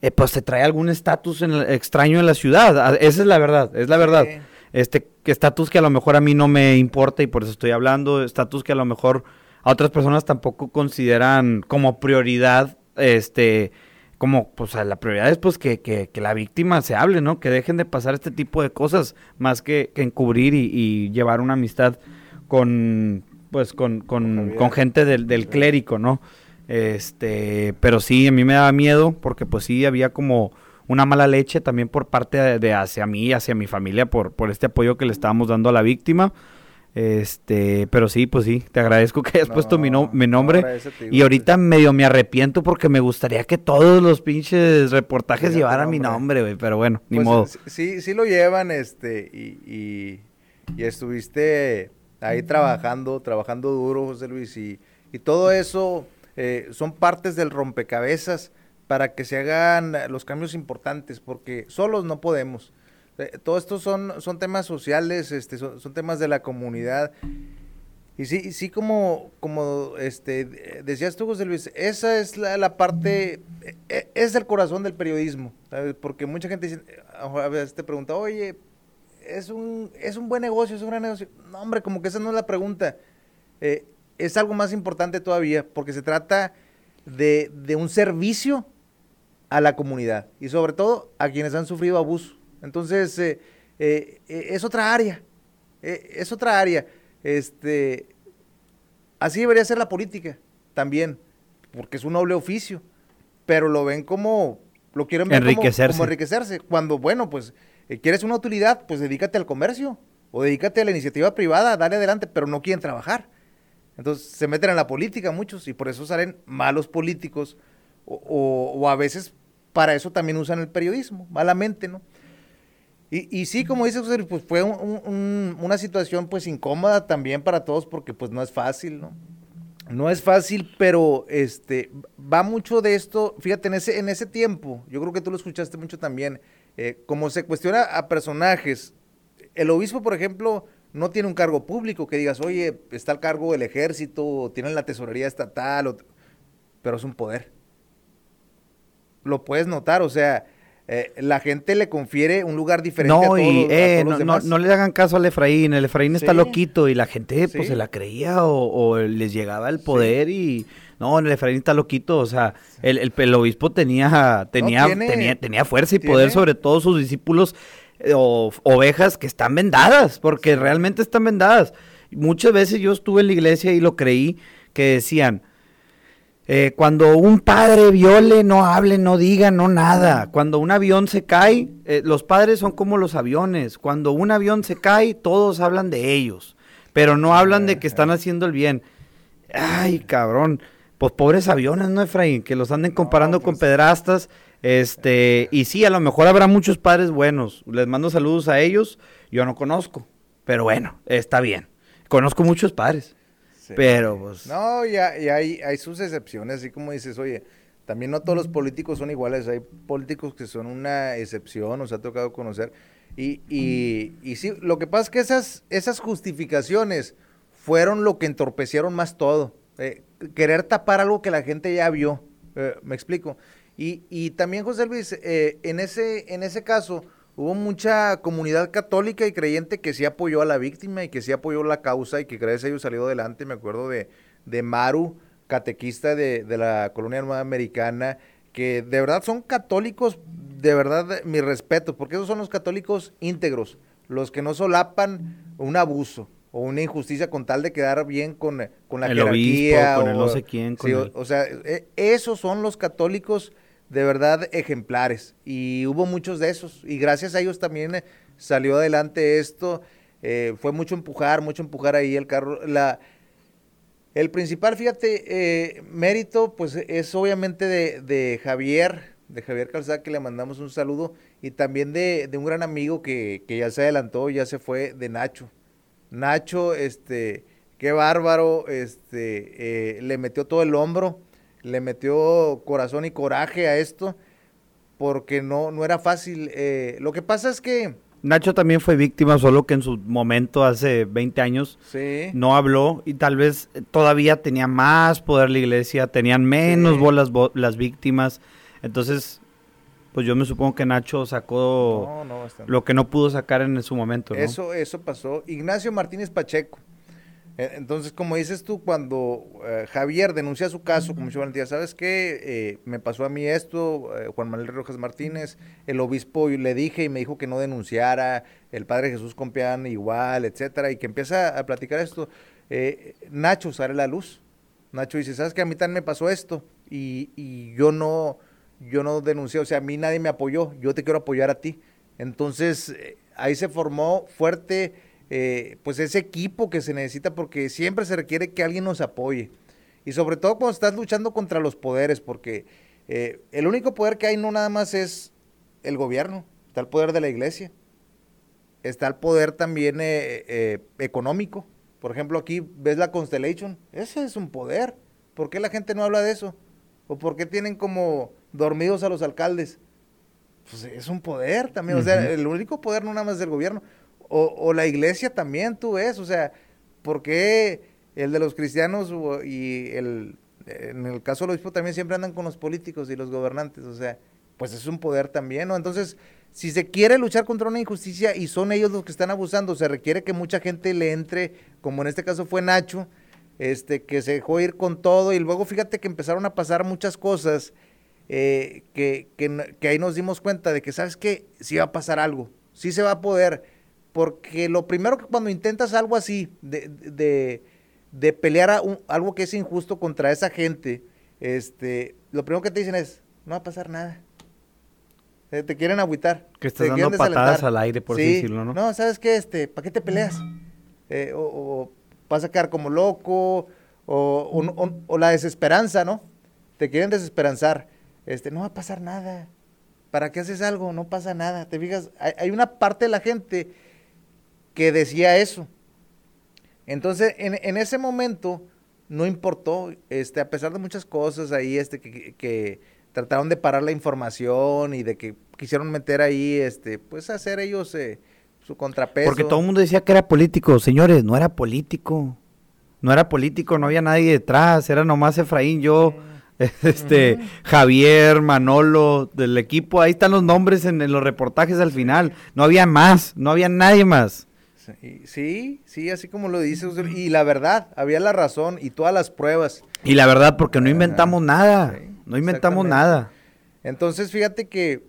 [SPEAKER 1] eh, pues te trae algún estatus extraño en la ciudad. Ah, Esa es la verdad, es la verdad
[SPEAKER 2] Sí.
[SPEAKER 1] Este estatus que a lo mejor a mí no me importa y por eso estoy hablando, estatus que a lo mejor a otras personas tampoco consideran como prioridad, este, como, pues la prioridad es pues que, que, que la víctima se hable, ¿no? Que dejen de pasar este tipo de cosas, más que, que encubrir y, y llevar una amistad con, pues con, con, con gente del, del clérigo, ¿no? Este, pero sí, a mí me daba miedo porque pues sí había como una mala leche también por parte de, de hacia mí, hacia mi familia, por, por este apoyo que le estábamos dando a la víctima. Este, pero sí, pues sí, te agradezco que hayas puesto mi, no- mi
[SPEAKER 2] no,
[SPEAKER 1] nombre. y ahorita medio me arrepiento porque me gustaría que todos los pinches reportajes llevaran mi
[SPEAKER 2] nombre.
[SPEAKER 1] güey, pero bueno, ni
[SPEAKER 2] Pues,
[SPEAKER 1] modo.
[SPEAKER 2] sí- Sí, sí lo llevan, este, y, y, y estuviste ahí trabajando, trabajando duro, José Luis, y, y todo eso eh, son partes del rompecabezas para que se hagan los cambios importantes, porque solos no podemos. Eh, todo esto son, son temas sociales, este, son, temas de la comunidad. Y sí, sí como, como este, de- decías tú, José Luis, esa es la, la parte, e- e- es el corazón del periodismo, ¿sabes? Porque mucha gente dice, a veces te pregunta, oye, es un, es un buen negocio, es un gran negocio. No, hombre, como que esa no es la pregunta. Eh, es algo más importante todavía, porque se trata de, de un servicio a la comunidad y sobre todo a quienes han sufrido abuso. Entonces, eh, eh, eh, es otra área, eh, es otra área. Este, así debería ser la política también, porque es un noble oficio, pero lo ven como, lo quieren ver como-
[SPEAKER 1] Enriquecerse.
[SPEAKER 2] como enriquecerse, cuando, bueno, pues, quieres una utilidad, pues dedícate al comercio, o dedícate a la iniciativa privada, dale adelante, pero no quieren trabajar. Entonces se meten en la política muchos y por eso salen malos políticos o, o- o a veces para eso también usan el periodismo, malamente, ¿no? Y, sí, como dice José, Luis, pues fue un- un- un- una situación pues incómoda también para todos porque pues no es fácil, ¿no? No es fácil, pero este va mucho de esto, fíjate, en ese, en ese tiempo, yo creo que tú lo escuchaste mucho también, eh, como se cuestiona a personajes, el obispo, por ejemplo, no tiene un cargo público que digas, oye, está el cargo del ejército, o tiene la tesorería estatal, pero es un poder. Lo puedes notar, o sea, eh, la gente le confiere un lugar diferente
[SPEAKER 1] no,
[SPEAKER 2] a todos,
[SPEAKER 1] y,
[SPEAKER 2] a
[SPEAKER 1] eh,
[SPEAKER 2] todos
[SPEAKER 1] no, no,
[SPEAKER 2] demás.
[SPEAKER 1] no le hagan caso al Efraín, el Efraín está loquito y la gente pues
[SPEAKER 2] Sí.
[SPEAKER 1] se la creía o, o les llegaba el poder y no, el Efraín está loquito, o sea, el, el, el obispo tenía, tenía,
[SPEAKER 2] tiene-
[SPEAKER 1] tenía, tenía fuerza y
[SPEAKER 2] tiene-
[SPEAKER 1] poder sobre todos sus discípulos eh, o ovejas que están vendadas, porque realmente están vendadas. Muchas veces yo estuve en la iglesia y lo creí que decían, eh, cuando un padre viole, no hable, no diga, no nada. Cuando un avión se cae, eh, los padres son como los aviones. Cuando un avión se cae, todos hablan de ellos, pero no hablan de que están haciendo el bien. Ay, cabrón. Pues pobres aviones, ¿no, Efraín? Que los anden comparando con pedrastas. Este, y sí, a lo mejor habrá muchos padres buenos. Les mando saludos a ellos. Yo no conozco, pero bueno, está bien. Conozco muchos padres.
[SPEAKER 2] Sí.
[SPEAKER 1] Pero, pues.
[SPEAKER 2] No, y hay, hay sus excepciones, así como dices, oye, también no todos los políticos son iguales, hay políticos que son una excepción, nos ha tocado conocer. Y, y, y sí, lo que pasa es que esas, esas justificaciones fueron lo que entorpecieron más todo. Eh, querer tapar algo que la gente ya vio. eh, me explico. Y, y también, José Luis, eh, en, ese, en ese caso hubo mucha comunidad católica y creyente que sí apoyó a la víctima y que sí apoyó la causa y que gracias a ellos salió adelante. Me acuerdo de, de Maru, catequista de, de la colonia armada americana, que de verdad son católicos, de verdad mi respeto, porque esos son los católicos íntegros, los que no solapan un abuso o una injusticia con tal de quedar bien con, con la
[SPEAKER 1] El obispo,
[SPEAKER 2] jerarquía.
[SPEAKER 1] con el
[SPEAKER 2] o-
[SPEAKER 1] no sé quién, con
[SPEAKER 2] sí, o-
[SPEAKER 1] el-
[SPEAKER 2] o sea, e- esos son los católicos de verdad ejemplares y hubo muchos de esos y gracias a ellos también eh, salió adelante esto. eh, fue mucho empujar, mucho empujar ahí el carro. La, el principal, fíjate, eh, mérito, pues es obviamente de, de Javier, de Javier Calzada, que le mandamos un saludo, y también de, de un gran amigo que, que ya se adelantó, ya se fue, de Nacho. Nacho, este, qué bárbaro, este, le metió todo el hombro, le metió corazón y coraje a esto, porque no, no era fácil. eh, lo que pasa es que,
[SPEAKER 1] Nacho también fue víctima, solo que en su momento, hace 20 años,
[SPEAKER 2] sí,
[SPEAKER 1] no habló y tal vez eh, todavía tenía más poder la iglesia, tenían menos
[SPEAKER 2] Sí.
[SPEAKER 1] bolas bo- las víctimas. Entonces, pues yo me supongo que Nacho sacó
[SPEAKER 2] no, no, bastante.
[SPEAKER 1] lo que no pudo sacar en su momento, ¿no?
[SPEAKER 2] Eso, eso pasó. Ignacio Martínez Pacheco. Eh, Entonces, como dices tú, cuando eh, Javier denuncia su caso, como dice Valentía, ¿sabes qué? Eh, me pasó a mí esto, eh, Juan Manuel Rojas Martínez, el obispo le dije y me dijo que no denunciara, el Padre Jesús Compeán igual, etcétera, y que empieza a platicar esto. Nacho sale la luz. Nacho dice, ¿sabes qué? A mí también me pasó esto y, y yo no, yo no denuncié, o sea, a mí nadie me apoyó, yo te quiero apoyar a ti. Entonces, ahí se formó fuerte, eh, pues ese equipo que se necesita porque siempre se requiere que alguien nos apoye. Y sobre todo cuando estás luchando contra los poderes, porque eh, el único poder que hay no nada más es el gobierno, está el poder de la iglesia, está el poder también eh, eh, económico. Por ejemplo, aquí ves la Constellation, ese es un poder. ¿Por qué la gente no habla de eso? ¿O por qué tienen como dormidos a los alcaldes? Pues es un poder también, o sea, el único poder no nada más del gobierno. O, la iglesia también, tú ves, o sea, ¿por qué el de los cristianos y el, en el caso del obispo también siempre andan con los políticos y los gobernantes? O sea, pues es un poder también, ¿no? Entonces, si se quiere luchar contra una injusticia y son ellos los que están abusando, se requiere que mucha gente le entre, como en este caso fue Nacho, este, que se dejó ir con todo y luego fíjate que empezaron a pasar muchas cosas eh, que, que que ahí nos dimos cuenta de que, ¿sabes qué? Sí va a pasar algo, sí se va a poder, porque lo primero que cuando intentas algo así, de, de, de pelear a un- algo que es injusto contra esa gente, este, lo primero que te dicen es, no va a pasar nada. Eh, Te quieren agüitar.
[SPEAKER 1] Que estás dando patadas al aire, por así decirlo, ¿no?
[SPEAKER 2] No, ¿sabes qué? Este, ¿para qué te peleas? Eh, o, o vas a quedar como loco, o, o- o la desesperanza, ¿no? Te quieren desesperanzar. Este, no va a pasar nada. ¿Para qué haces algo? No pasa nada. Te fijas, hay, hay una parte de la gente que decía eso. Entonces, en, en ese momento, no importó, este, a pesar de muchas cosas ahí, este, que, trataron de parar la información y de que quisieron meter ahí, este, pues hacer ellos eh, su contrapeso.
[SPEAKER 1] Porque todo el mundo decía que era político. Señores, no era político. No era político, no había nadie detrás. Era nomás Efraín, yo Este, Javier, Manolo, del equipo, ahí están los nombres en, los reportajes al final. No había más, no había nadie más.
[SPEAKER 2] Sí, sí, así como lo dice Y la verdad, había la razón y todas las pruebas.
[SPEAKER 1] Y la verdad, porque no inventamos nada. no inventamos nada.
[SPEAKER 2] Entonces, fíjate que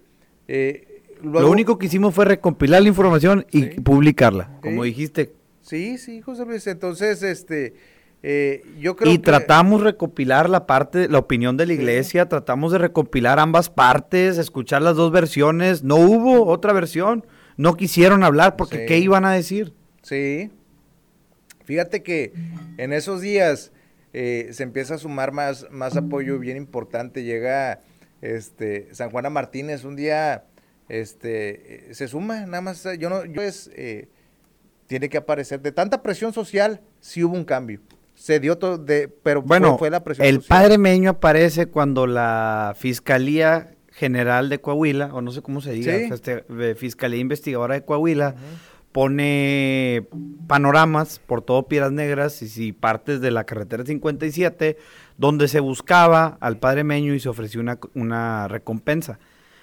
[SPEAKER 2] eh,
[SPEAKER 1] lo único que hicimos fue recompilar la información y publicarla, como dijiste.
[SPEAKER 2] Sí, sí, José Luis. Entonces, este, eh, yo creo
[SPEAKER 1] y tratamos de recopilar la parte, la opinión de la iglesia, tratamos de recopilar ambas partes, escuchar las dos versiones. No hubo otra versión. No quisieron hablar porque ¿qué iban a decir?
[SPEAKER 2] Sí. Fíjate que en esos días eh, se empieza a sumar más, más apoyo bien importante. Llega este San Juana Martínez un día este, se suma, nada más, yo no, yo es, eh, tiene que aparecer, de tanta presión social, sí hubo un cambio. Se dio todo, de, pero
[SPEAKER 1] bueno, fue, la presión el padre Meño aparece cuando la Fiscalía General de Coahuila, o no sé cómo se diga, este, Fiscalía Investigadora de Coahuila, pone panoramas por todo Piedras Negras y si partes de la carretera 57, donde se buscaba al padre Meño y se ofreció una, una recompensa.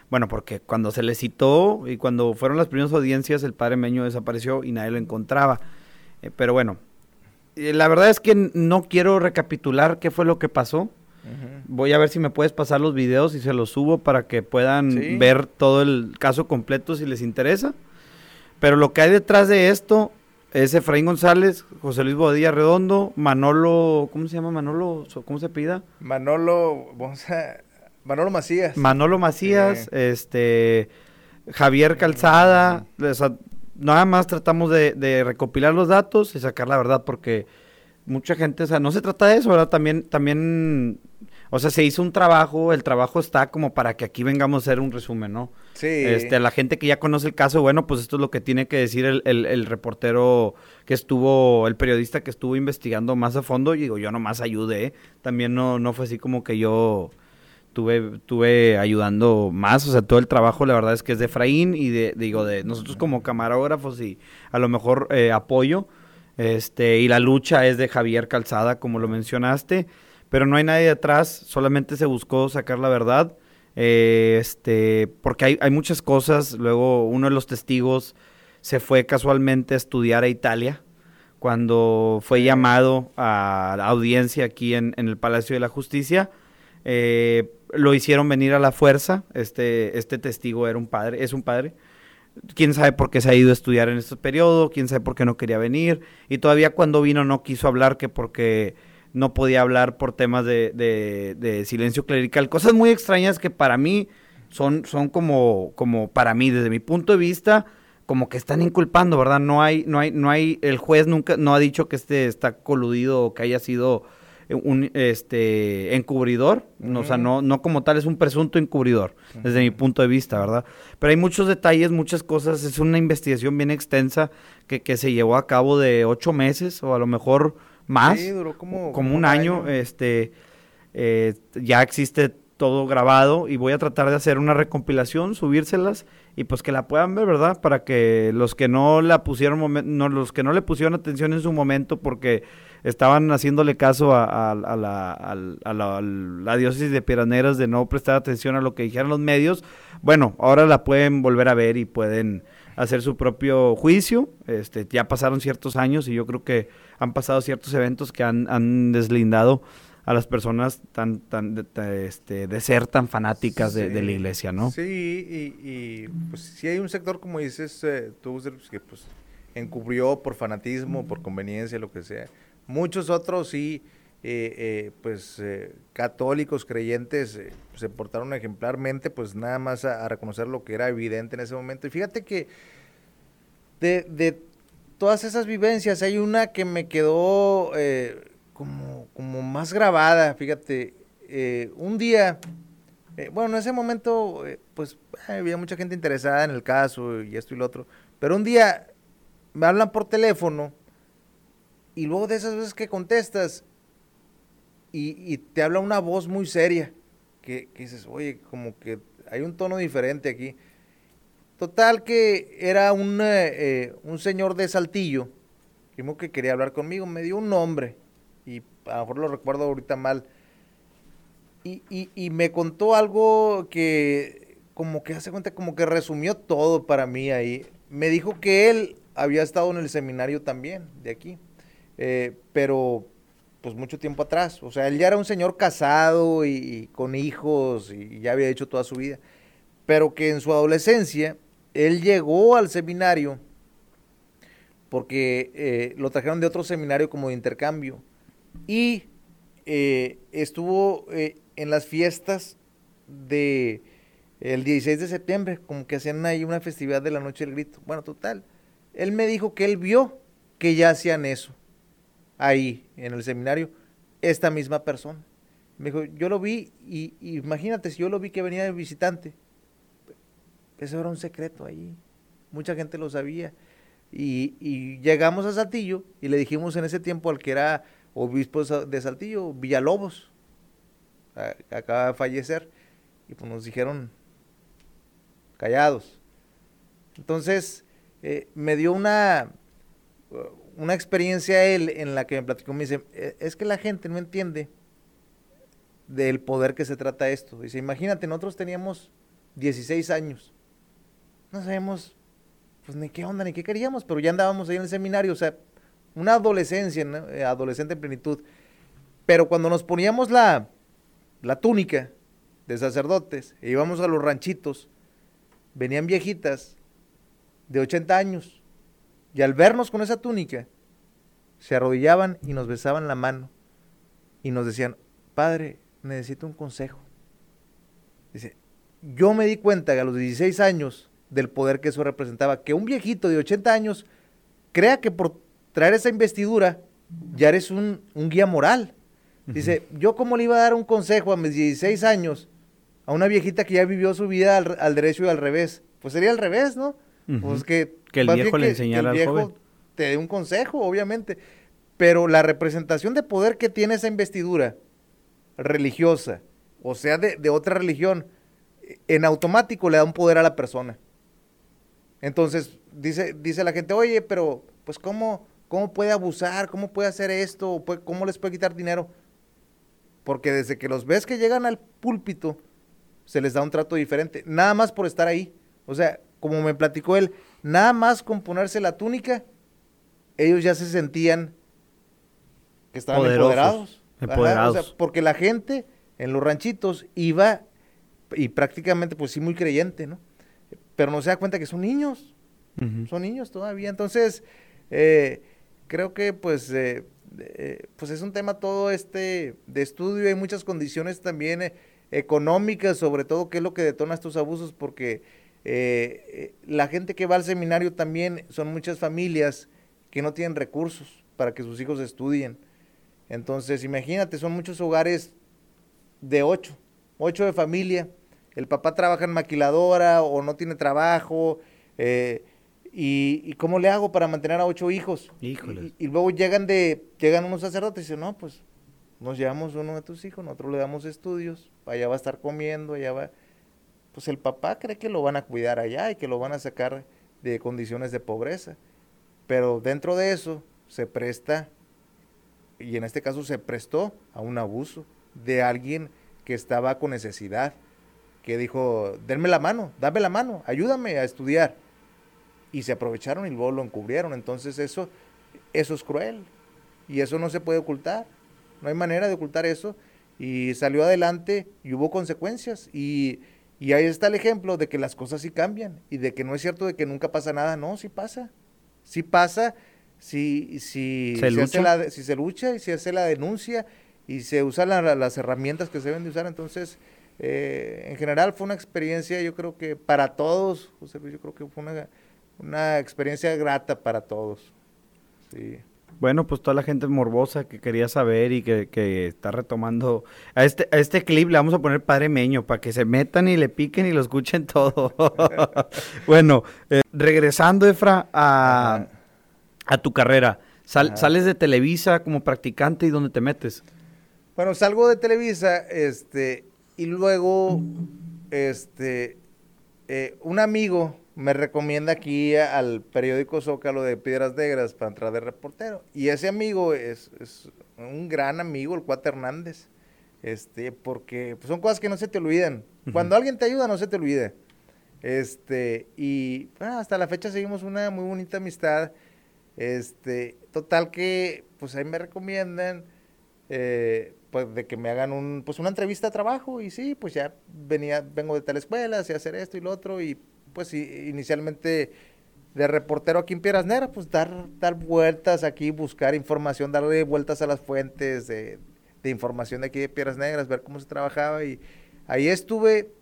[SPEAKER 1] Bueno, porque cuando se le citó y cuando fueron las primeras audiencias, el padre Meño desapareció y nadie lo encontraba. Eh, pero bueno, eh, la verdad es que no quiero recapitular qué fue lo que pasó. Voy a ver si me puedes pasar los videos y se los subo para que puedan ver todo el caso completo si les interesa. Pero lo que hay detrás de esto es Efraín González, José Luis Bodilla Redondo, Manolo, ¿cómo se llama Manolo? ¿Cómo se pida?
[SPEAKER 2] Manolo, vamos a, Manolo Macías.
[SPEAKER 1] Manolo Macías, este, Javier Calzada, nada más tratamos de, recopilar los datos y sacar la verdad porque mucha gente, o sea, no se trata de eso, ¿verdad? También, también, o sea, se hizo un trabajo, el trabajo está como para que aquí vengamos a hacer un resumen, ¿no?
[SPEAKER 2] Sí.
[SPEAKER 1] Este, la gente que ya conoce el caso, bueno, pues esto es lo que tiene que decir el, el, reportero que estuvo, el periodista que estuvo investigando más a fondo, y digo, yo nomás ayudé, ¿eh? también no, no fue así como que yo tuve, tuve ayudando más, o sea, todo el trabajo la verdad es que es de Efraín y de, digo, de nosotros como camarógrafos y a lo mejor eh, apoyo, este, y la lucha es de Javier Calzada, como lo mencionaste, pero no hay nadie detrás, solamente se buscó sacar la verdad, eh, este, porque hay, hay muchas cosas, luego uno de los testigos se fue casualmente a estudiar a Italia, cuando fue llamado a la audiencia aquí en, en el Palacio de la Justicia, eh, lo hicieron venir a la fuerza. Este, este testigo era un padre, es un padre. Quién sabe por qué se ha ido a estudiar en este periodo, quién sabe por qué no quería venir. Y todavía cuando vino no quiso hablar que porque no podía hablar por temas de, de, silencio clerical. Cosas muy extrañas que para mí son, son como, como para mí, desde mi punto de vista, como que están inculpando, ¿verdad? No hay, no hay, no hay, el juez nunca, no ha dicho que este está coludido o que haya sido un este encubridor, o sea, no, no como tal, es un presunto encubridor, desde mi punto de vista, ¿verdad? Pero hay muchos detalles, muchas cosas, es una investigación bien extensa que, que se llevó a cabo de ocho meses o a lo mejor más,
[SPEAKER 2] sí, duró como,
[SPEAKER 1] como, un año, este, eh, ya existe todo grabado y voy a tratar de hacer una recompilación, subírselas y pues que la puedan ver, ¿verdad? Para que los que no la pusieron, no, los que no le pusieron atención en su momento porque estaban haciéndole caso a, la, diócesis de Piraneras de no prestar atención a lo que dijeron los medios, bueno, ahora la pueden volver a ver y pueden hacer su propio juicio. Este, ya pasaron ciertos años y yo creo que han pasado ciertos eventos que han, deslindado a las personas tan, tan de, este, de ser tan fanáticas de, la iglesia, ¿no?
[SPEAKER 2] Sí, y, pues si hay un sector, como dices eh, tú, que pues encubrió por fanatismo, por conveniencia, lo que sea. Muchos otros sí, eh, eh, pues eh, católicos, creyentes, se portaron ejemplarmente, pues nada más a, reconocer lo que era evidente en ese momento. Y fíjate que de, de todas esas vivencias hay una que me quedó como, como más grabada, fíjate, un día... bueno, en ese momento, pues había mucha gente interesada en el caso y esto y lo otro. Pero un día me hablan por teléfono y luego de esas veces que contestas y, te habla una voz muy seria, que, dices, oye, como que hay un tono diferente aquí. Total que era un, eh, eh, un señor de Saltillo, que quería hablar conmigo, me dio un nombre, y a lo mejor lo recuerdo ahorita mal. y, y, y me contó algo que como que hace cuenta, como que resumió todo para mí ahí. Me dijo que él había estado en el seminario también, de aquí, eh, pero pues mucho tiempo atrás. O sea, él ya era un señor casado y, con hijos y ya había hecho toda su vida. Pero que en su adolescencia, él llegó al seminario porque eh, lo trajeron de otro seminario como de intercambio. Y eh, estuvo eh, en las fiestas de el 16 de septiembre, como que hacían ahí una festividad de la Noche del Grito. Bueno, total. Él me dijo que él vio que ya hacían eso ahí en el seminario, esta misma persona. Me dijo, yo lo vi y, imagínate si yo lo vi que venía de visitante. Eso era un secreto ahí. Mucha gente lo sabía. Y, llegamos a Saltillo y le dijimos en ese tiempo al que era obispo de Saltillo, Villalobos, acaba de fallecer, y pues nos dijeron callados. Entonces, eh, me dio una, una experiencia él en la que me platicó, me dice, "Eh, es que la gente no entiende del poder que se trata esto. Dice, imagínate, nosotros teníamos 16 años, no sabemos pues ni qué onda, ni qué queríamos, pero ya andábamos ahí en el seminario, o sea, una adolescencia, ¿no? eh, adolescente en plenitud. Pero cuando nos poníamos la, la túnica de sacerdotes e íbamos a los ranchitos, venían viejitas de 80 años y al vernos con esa túnica, se arrodillaban y nos besaban la mano y nos decían, Padre, necesito un consejo. Dice, yo me di cuenta que a los 16 años del poder que eso representaba. Que un viejito de 80 años crea que por traer esa investidura ya eres un, un guía moral. Dice, yo cómo le iba a dar un consejo a mis 16 años a una viejita que ya vivió su vida al, al derecho y al revés. Pues sería al revés, ¿no? Pues que,
[SPEAKER 1] Que el viejo le enseñara
[SPEAKER 2] que
[SPEAKER 1] al
[SPEAKER 2] el viejo
[SPEAKER 1] joven.
[SPEAKER 2] te dé un consejo, obviamente. Pero la representación de poder que tiene esa investidura religiosa, o sea, de, de otra religión, en automático le da un poder a la persona. Entonces, dice, dice la gente, oye, pero, pues, ¿cómo, cómo puede abusar? ¿Cómo puede hacer esto? ¿O puede- ¿Cómo les puede quitar dinero? Porque desde que los ves que llegan al púlpito, se les da un trato diferente. Nada más por estar ahí. O sea, como me platicó él, nada más con ponerse la túnica, ellos ya se sentían que estaban
[SPEAKER 1] Poderosos,
[SPEAKER 2] empoderados.
[SPEAKER 1] Empoderados.
[SPEAKER 2] o sea, porque la gente en los ranchitos iba y prácticamente, pues sí, muy creyente, ¿no? Pero no se da cuenta que son niños son niños todavía. Entonces, eh, creo que pues, eh, eh, pues es un tema todo este de estudio. Hay muchas condiciones también económicas, sobre todo, qué es lo que detona estos abusos, porque eh, la gente que va al seminario también son muchas familias que no tienen recursos para que sus hijos estudien. Entonces, imagínate, son muchos hogares de ocho, ocho de familia. El papá trabaja en maquiladora o no tiene trabajo. eh, y, y cómo le hago para mantener a ocho hijos? Y, y luego llegan de, llegan unos sacerdotes y dicen, no, pues nos llevamos uno de tus hijos, nosotros le damos estudios, allá va a estar comiendo, allá va. Pues el papá cree que lo van a cuidar allá y que lo van a sacar de condiciones de pobreza. Pero dentro de eso se presta, y en este caso se prestó a un abuso de alguien que estaba con necesidad, que dijo, denme la mano, dame la mano, ayúdame a estudiar. Y se aprovecharon y luego lo encubrieron. Entonces eso, eso es cruel. Y eso no se puede ocultar. No hay manera de ocultar eso. Y salió adelante y hubo consecuencias. Y, y ahí está el ejemplo de que las cosas sí cambian. Y de que no es cierto de que nunca pasa nada. No, sí pasa. Sí pasa. Si, si,
[SPEAKER 1] ¿Se
[SPEAKER 2] hace
[SPEAKER 1] lucha?
[SPEAKER 2] la, si se lucha y se hace la denuncia y se usan la- la- las herramientas que se deben de usar. Entonces, eh, en general fue una experiencia, yo creo que para todos, José Luis, yo creo que fue una, una experiencia grata para todos. Sí.
[SPEAKER 1] Bueno, pues toda la gente morbosa que quería saber y que, que está retomando. A este, a este clip le vamos a poner Padre Meño para que se metan y le piquen y lo escuchen todo. bueno, eh, regresando, Efra, a, a tu carrera. Sal- sales de Televisa como practicante y ¿dónde te metes?
[SPEAKER 2] Bueno, salgo de Televisa, este, y luego, este, eh, un amigo me recomienda aquí al periódico Zócalo de Piedras Negras para entrar de reportero. Y ese amigo es, es un gran amigo, el Cuate Hernández. este, porque pues, son cosas que no se te olvidan. Cuando alguien te ayuda, no se te olvida. Este, y ah, hasta la fecha seguimos una muy bonita amistad. Este, total que, pues ahí me recomiendan, eh, pues de que me hagan un, pues una entrevista de trabajo y sí, pues ya venía, vengo de tal escuela, sé hacer esto y lo otro y pues inicialmente de reportero aquí en Piedras Negras, pues dar, dar vueltas aquí, buscar información, darle vueltas a las fuentes de, información de aquí de Piedras Negras, ver cómo se trabajaba y ahí estuve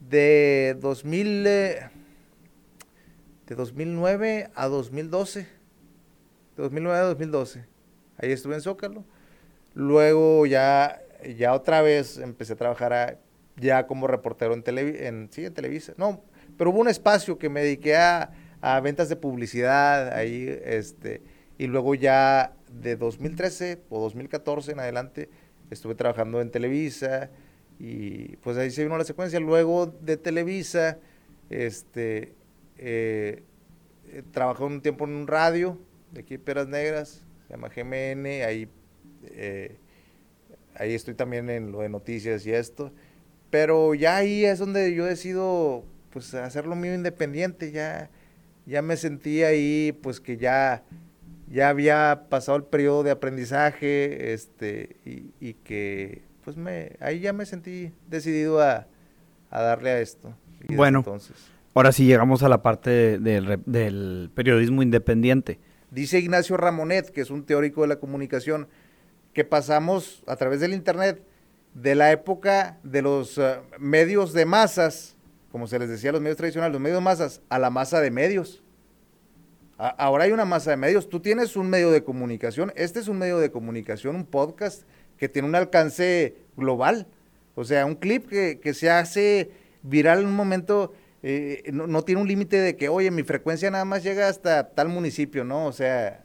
[SPEAKER 2] de 2000, eh, de 2009 a 2012, de 2009 a 2012, ahí estuve en Zócalo, luego ya, ya otra vez empecé a trabajar ya como reportero en, en, sí, en Televisa, no, pero hubo un espacio que me dediqué a, a ventas de publicidad, ahí, este, y luego ya de 2013 o 2014 en adelante estuve trabajando en Televisa y pues ahí se vino la secuencia. Luego de Televisa, este, eh, trabajé un tiempo en un radio de aquí Peras Negras, se llama GMN, ahí, eh, ahí estoy también en lo de noticias y esto. Pero ya ahí es donde yo decido pues hacer lo mío independiente, ya, ya me sentí ahí pues que ya ya había pasado el periodo de aprendizaje, este, y, que pues me, ahí ya me sentí decidido a, darle a esto.
[SPEAKER 1] bueno, entonces. ahora sí llegamos a la parte del periodismo independiente.
[SPEAKER 2] Dice Ignacio Ramonet, que es un teórico de la comunicación, que pasamos a través del Internet de la época de los eh, medios de masas, como se les decía a los medios tradicionales, los medios masas, a la masa de medios ahora hay una masa de medios. Tú tienes un medio de comunicación. Este es un medio de comunicación, un podcast que tiene un alcance global. O sea, un clip que, se hace viral en un momento. Eh, no, tiene un límite de que, oye, mi frecuencia nada más llega hasta tal municipio, ¿no? O sea,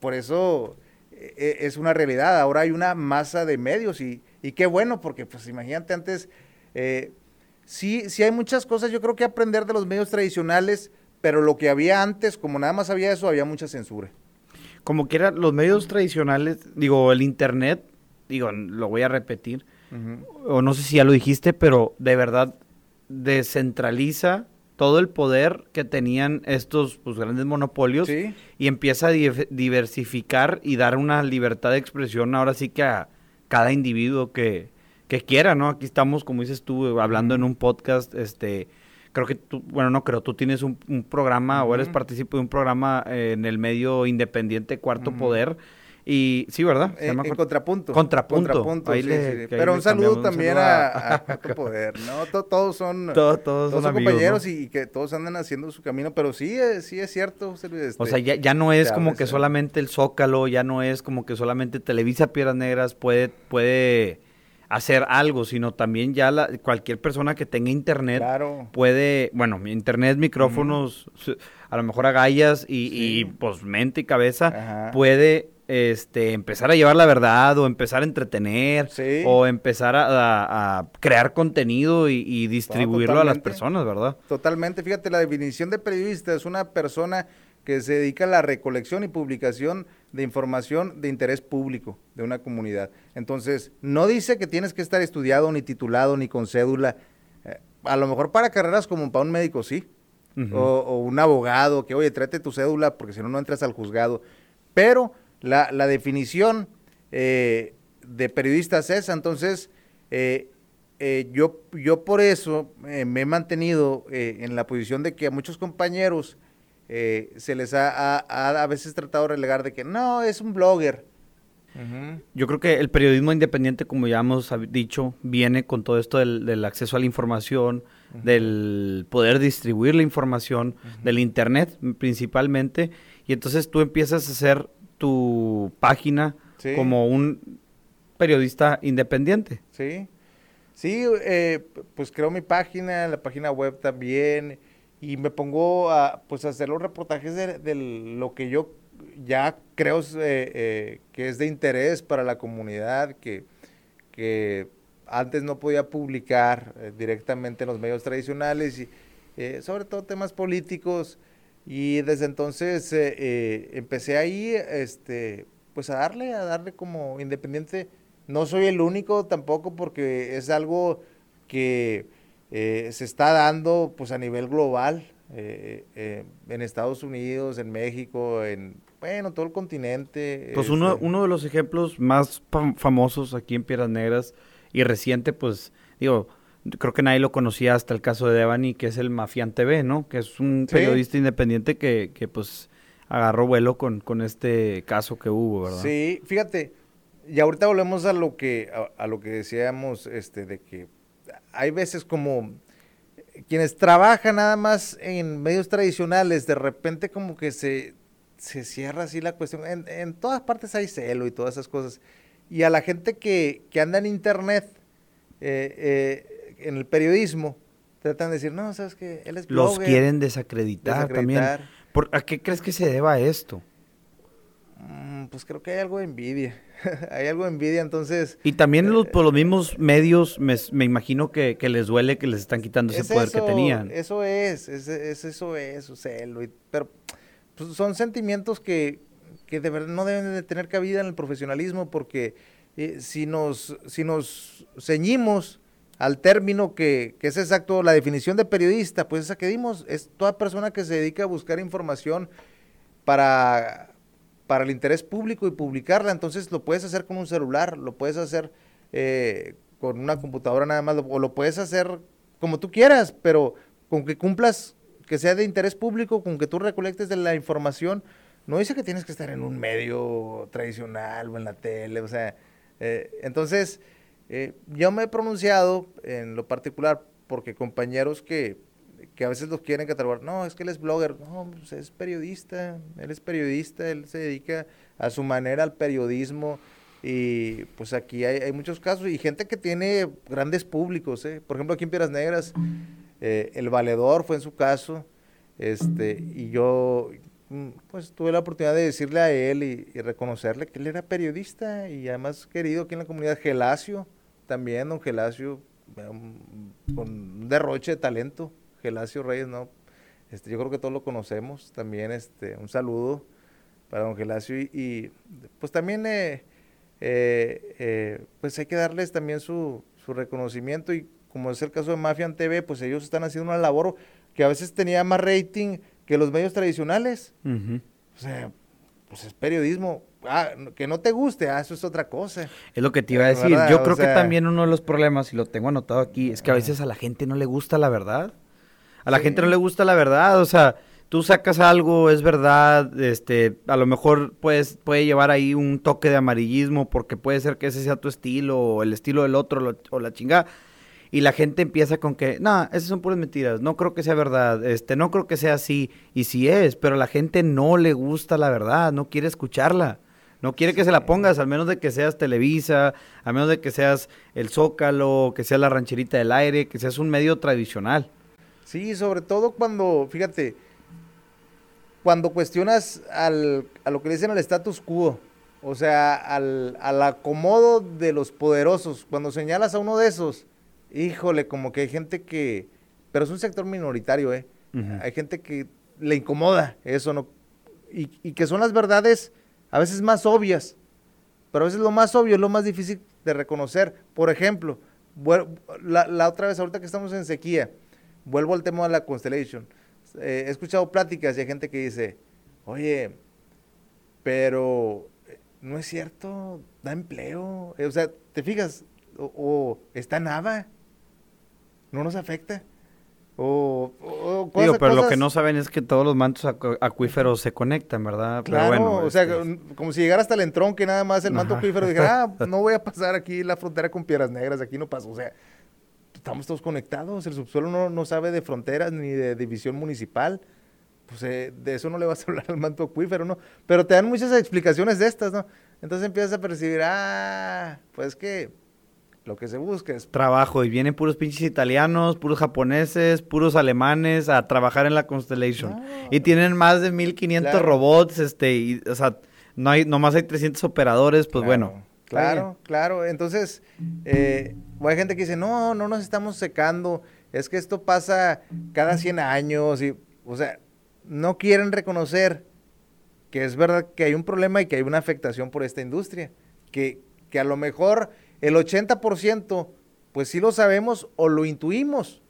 [SPEAKER 2] por eso eh, eh, es una realidad. Ahora hay una masa de medios y, y qué bueno, porque pues imagínate antes, sí, sí hay muchas cosas. Yo creo que aprender de los medios tradicionales, pero lo que había antes, como nada más había eso, había mucha censura.
[SPEAKER 1] Como que eran los medios tradicionales, digo, el internet, digo, lo voy a repetir, o no sé si ya lo dijiste, pero de verdad descentraliza todo el poder que tenían estos pues, grandes monopolios y empieza a diversificar y dar una libertad de expresión ahora sí que a cada individuo que, que quiera, ¿no? Aquí estamos, como dices tú, hablando en un podcast, este, creo que tú, bueno, no creo, tú tienes un, programa o eres partícipe de un programa eh, en el medio independiente Cuarto Poder. Y sí, ¿verdad?
[SPEAKER 2] En, contrapunto.
[SPEAKER 1] Contrapunto.
[SPEAKER 2] Pero un saludo también a, Cuarto Poder, ¿no? todos son, todos, son, compañeros y, que todos andan haciendo su camino, pero sí, sí es cierto,
[SPEAKER 1] este, O sea, ya, ya no es como que solamente el Zócalo, ya no es como que solamente Televisa Piedras Negras puede, puede hacer algo, sino también ya la, cualquier persona que tenga internet puede, bueno, internet, micrófonos, a lo mejor agallas y, y pues mente y cabeza, puede este, empezar a llevar la verdad o empezar a entretener o empezar a, crear contenido y, distribuirlo a las personas, ¿verdad?
[SPEAKER 2] Totalmente, fíjate, la definición de periodista es una persona que se dedica a la recolección y publicación de información de interés público de una comunidad. Entonces, no dice que tienes que estar estudiado, ni titulado, ni con cédula. Eh, a lo mejor para carreras como para un médico, sí. o, un abogado, que, oye, trate tu cédula porque si no, no entras al juzgado. Pero la, definición eh, de periodista es esa. Entonces, eh, yo, yo por eso me he mantenido en la posición de que a muchos compañeros eh, se les ha, a veces tratado de relegar de que no, es un blogger.
[SPEAKER 1] Yo creo que el periodismo independiente, como ya hemos dicho, viene con todo esto del, acceso a la información, del poder distribuir la información, del Internet principalmente, y entonces tú empiezas a hacer tu página como un periodista independiente.
[SPEAKER 2] Sí, sí, eh, pues creo mi página, la página web también, y me pongo a pues hacer los reportajes de, lo que yo ya creo eh, eh, que es de interés para la comunidad, que, que antes no podía publicar eh, directamente en los medios tradicionales, y sobre todo temas políticos, y desde entonces empecé ahí este, pues a darle, a darle como independiente. No soy el único tampoco porque es algo que eh, se está dando pues a nivel global eh, eh, en Estados Unidos, en México, en bueno, todo el continente.
[SPEAKER 1] Pues uno,
[SPEAKER 2] este.
[SPEAKER 1] uno de los ejemplos más fam- famosos aquí en Piedras Negras y reciente, pues, digo, creo que nadie lo conocía hasta el caso de Devani, que es el Mafián TV, ¿no? Que es un
[SPEAKER 2] Sí.
[SPEAKER 1] periodista independiente que, que, pues, agarró vuelo con, con este caso que hubo, ¿verdad?
[SPEAKER 2] Sí, fíjate, y ahorita volvemos a lo que a, a lo que decíamos, este, de que hay veces como quienes trabajan nada más en medios tradicionales, de repente como que se, se cierra así la cuestión. En, en todas partes hay celo y todas esas cosas. Y a la gente que, que anda en internet, eh, eh, en el periodismo, tratan de decir, no, sabes que él es
[SPEAKER 1] Los
[SPEAKER 2] blogger",
[SPEAKER 1] quieren desacreditar, también.
[SPEAKER 2] desacreditar.
[SPEAKER 1] ¿Por, ¿A qué crees que se deba esto?
[SPEAKER 2] Mm, pues creo que hay algo de envidia. hay algo de envidia, entonces...
[SPEAKER 1] Y también los,
[SPEAKER 2] Eh,
[SPEAKER 1] por los mismos medios, me, me imagino que, que les duele que les están quitando ese
[SPEAKER 2] Es
[SPEAKER 1] poder que tenían.
[SPEAKER 2] Eso es, es, es- eso es, o y- pero pues, son sentimientos que, que de verdad no deben de tener cabida en el profesionalismo porque eh, si, nos, si nos ceñimos al término que, que es exacto, la definición de periodista, pues esa que dimos, es toda persona que se dedica a buscar información para, para el interés público y publicarla. Entonces lo puedes hacer con un celular, lo puedes hacer eh, con una computadora nada más, o lo puedes hacer como tú quieras, pero con que cumplas, que sea de interés público, con que tú recolectes de la información. No dice que tienes que estar en un medio tradicional o en la tele, o sea, eh, entonces eh, yo me he pronunciado en lo particular porque compañeros que, que a veces los quieren catalogar, no, es que él es blogger, no, pues es periodista, él es periodista, él se dedica a su manera al periodismo y pues aquí hay, hay muchos casos y gente que tiene grandes públicos, ¿eh? por ejemplo aquí en Piedras Negras, eh, el valedor fue en su caso, este, y yo mm, pues tuve la oportunidad de decirle a él y, y reconocerle que él era periodista y además querido aquí en la comunidad, Gelacio, también don Gelacio, con un derroche de talento, Gelacio Reyes, ¿no? Este, yo creo que todos lo conocemos, también este, un saludo para don Gelacio y, y, pues también eh, eh, eh, pues hay que darles también su, su reconocimiento y como es el caso de Mafian TV, pues ellos están haciendo una labor que a veces tenía más rating que los medios tradicionales. O sea, pues es periodismo. Ah, que no te guste, ah, eso es otra cosa.
[SPEAKER 1] Es lo que te iba a
[SPEAKER 2] Eh,
[SPEAKER 1] decir. Yo
[SPEAKER 2] O
[SPEAKER 1] creo que también uno de los problemas, y lo tengo anotado aquí, es que a veces a la gente no le gusta la verdad. A la
[SPEAKER 2] Sí.
[SPEAKER 1] gente no le gusta la verdad, o sea, tú sacas algo, es verdad, este, a lo mejor puedes, puede llevar ahí un toque de amarillismo porque puede ser que ese sea tu estilo o el estilo del otro lo- o la chingada. Y la gente empieza con que, no, esas son puras mentiras, no creo que sea verdad, este, no creo que sea así, y sí es, pero a la gente no le gusta la verdad, no quiere escucharla, no quiere que se la pongas, al menos de que seas Televisa, a menos de que seas el Zócalo, que seas la rancherita del aire, que seas un medio tradicional.
[SPEAKER 2] Sí, sobre todo cuando, fíjate, cuando cuestionas al, a lo que le dicen al status quo, o sea, al, al acomodo de los poderosos, cuando señalas a uno de esos, híjole, como que hay gente que, pero es un sector minoritario, ¿eh? Hay gente que le incomoda eso, ¿no? Y, y que son las verdades a veces más obvias, pero a veces lo más obvio es lo más difícil de reconocer. Por ejemplo, la, la otra vez, ahorita que estamos en sequía, vuelvo al tema de la Constellation. Eh, he escuchado pláticas y hay gente que dice, oye, pero eh, no es cierto, da empleo. Eh, o sea, ¿te fijas? O, o está nada, no nos afecta. O, o- o
[SPEAKER 1] Digo,
[SPEAKER 2] cosas-
[SPEAKER 1] pero lo que
[SPEAKER 2] cosas-
[SPEAKER 1] no saben es que todos los mantos acu- acuíferos se conectan, ¿verdad? Pero
[SPEAKER 2] Claro,
[SPEAKER 1] bueno,
[SPEAKER 2] o sea,
[SPEAKER 1] este,
[SPEAKER 2] como si llegara hasta el entronque nada más el manto
[SPEAKER 1] Ajá.
[SPEAKER 2] acuífero y dijera, ah, no voy a pasar aquí la frontera con Piedras Negras, aquí no paso. O sea, estamos todos conectados, el subsuelo no, no sabe de fronteras ni de división municipal. Pues eh, de eso no le vas a hablar al manto acuífero, ¿no? Pero te dan muchas explicaciones de estas, ¿no? Entonces empiezas a percibir, ah, pues que lo que se busca es
[SPEAKER 1] trabajo y vienen puros pinches italianos, puros japoneses, puros alemanes a trabajar en la Constellation.
[SPEAKER 2] No.
[SPEAKER 1] Y tienen más de 1500
[SPEAKER 2] Claro.
[SPEAKER 1] robots, este, y, o sea, no hay, nomás hay 300 operadores, pues bueno.
[SPEAKER 2] Claro, claro. Entonces, eh, hay gente que dice, no, no nos estamos secando, es que esto pasa cada 100 años, y, o sea, no quieren reconocer que es verdad que hay un problema y que hay una afectación por esta industria, que, que a lo mejor el 80% pues sí lo sabemos o lo intuimos,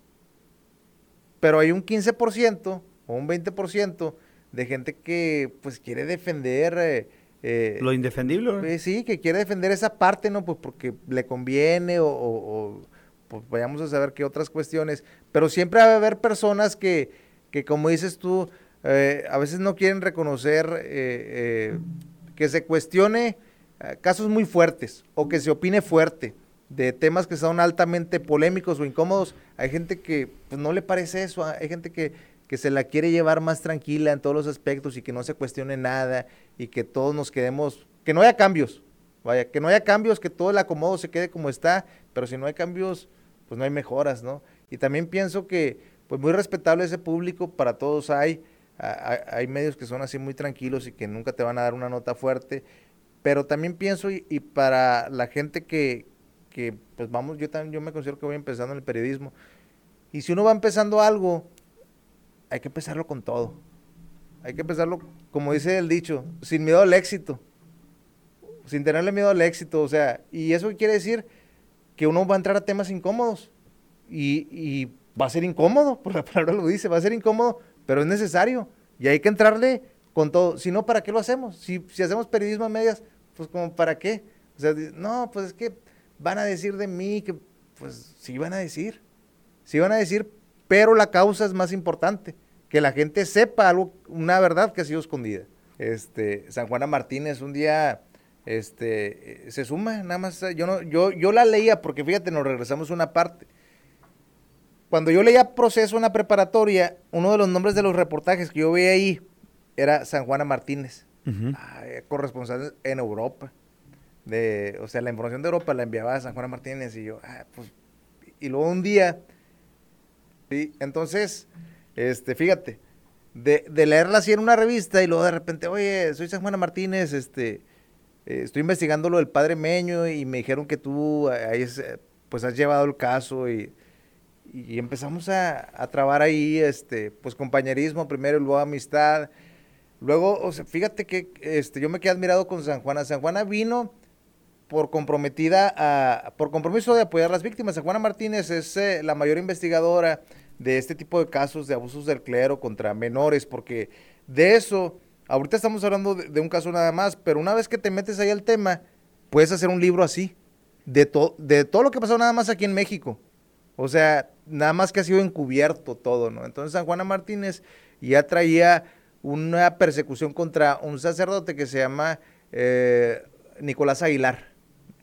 [SPEAKER 2] pero hay un 15% o un 20% de gente que pues quiere defender... Eh,
[SPEAKER 1] eh, lo indefendible.
[SPEAKER 2] Eh, sí, que quiere defender esa parte, ¿no? Pues porque le conviene o, pues vayamos a saber qué otras cuestiones. Pero siempre va a haber personas que, que como dices tú, a veces no quieren reconocer que se cuestione casos muy fuertes o que se opine fuerte de temas que son altamente polémicos o incómodos. Hay gente que pues, no le parece eso, hay gente que, que se la quiere llevar más tranquila en todos los aspectos y que no se cuestione nada y que todos nos quedemos, que no haya cambios, vaya, que no haya cambios, que todo el acomodo se quede como está, pero si no hay cambios, pues no hay mejoras, ¿no? Y también pienso que, pues muy respetable ese público, para todos hay, hay, medios que son así muy tranquilos y que nunca te van a dar una nota fuerte, pero también pienso y para la gente que, que pues vamos, yo también yo me considero que voy empezando en el periodismo. Y si uno va empezando algo, hay que empezarlo con todo. Hay que empezarlo, como dice el dicho, sin miedo al éxito. Sin tenerle miedo al éxito. O sea, y eso quiere decir que uno va a entrar a temas incómodos. Y, va a ser incómodo, por la palabra lo dice, va a ser incómodo, pero es necesario. Y hay que entrarle con todo. Si no, ¿para qué lo hacemos? Si, si hacemos periodismo a medias, pues como para qué. O sea, no, pues es que van a decir de mí que, pues sí van a decir, sí van a decir, pero la causa es más importante, que la gente sepa algo, una verdad que ha sido escondida. Este, San Juana Martínez un día este, se suma, nada más, yo, no, yo, yo la leía porque fíjate, nos regresamos a una parte. Cuando yo leía proceso en la preparatoria, uno de los nombres de los reportajes que yo veía ahí era San Juana Martínez, corresponsal en Europa de, o sea, la información de Europa la enviaba a San Juan Martínez y yo, ah, pues, y luego un día, ¿sí? entonces, este, fíjate, de, de, leerla así en una revista y luego de repente, oye, soy San Juan Martínez, este, eh, estoy investigando lo del padre Meño y me dijeron que tú ahí pues has llevado el caso y, y empezamos a, a, trabar ahí, este, pues compañerismo primero y luego amistad. Luego, o sea, fíjate que este, yo me quedé admirado con San Juana. San Juana vino por comprometida a, por compromiso de apoyar a las víctimas. Juana Martínez es eh, la mayor investigadora de este tipo de casos de abusos del clero contra menores, porque de eso, ahorita estamos hablando de, un caso nada más, pero una vez que te metes ahí al tema, puedes hacer un libro así, de, de todo lo que pasó nada más aquí en México. O sea, nada más que ha sido encubierto todo, ¿no? Entonces San Juana Martínez ya traía una persecución contra un sacerdote que se llama eh, Nicolás Aguilar.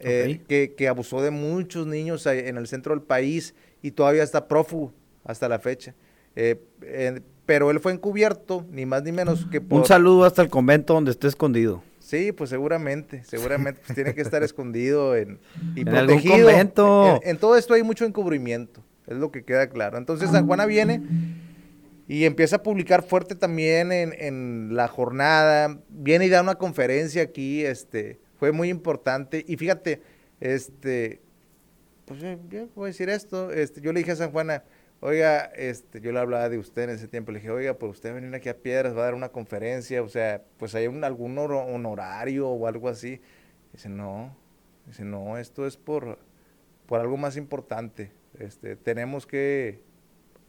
[SPEAKER 2] Eh, que, abusó de muchos niños en el centro del país y todavía está prófugo hasta la fecha. Eh, pero él fue encubierto, ni más ni menos que
[SPEAKER 1] por... Un saludo hasta el convento donde esté escondido.
[SPEAKER 2] Sí, pues seguramente, seguramente pues, tiene que estar escondido en, y
[SPEAKER 1] en protegido. convento.
[SPEAKER 2] En, todo esto hay mucho encubrimiento, es lo que queda claro. Entonces San Juana viene y empieza a publicar fuerte también en, en la jornada, viene y da una conferencia aquí, este, fue muy importante. Y fíjate, este, pues yo voy a decir esto, este, yo le dije a San Juana, oiga, este, yo le hablaba de usted en ese tiempo, le dije, oiga, pues usted venir aquí a Piedras, va a dar una conferencia, o sea, pues hay un, algún honorario o algo así. Dice, no, dice, no, esto es por, por algo más importante. Este, tenemos que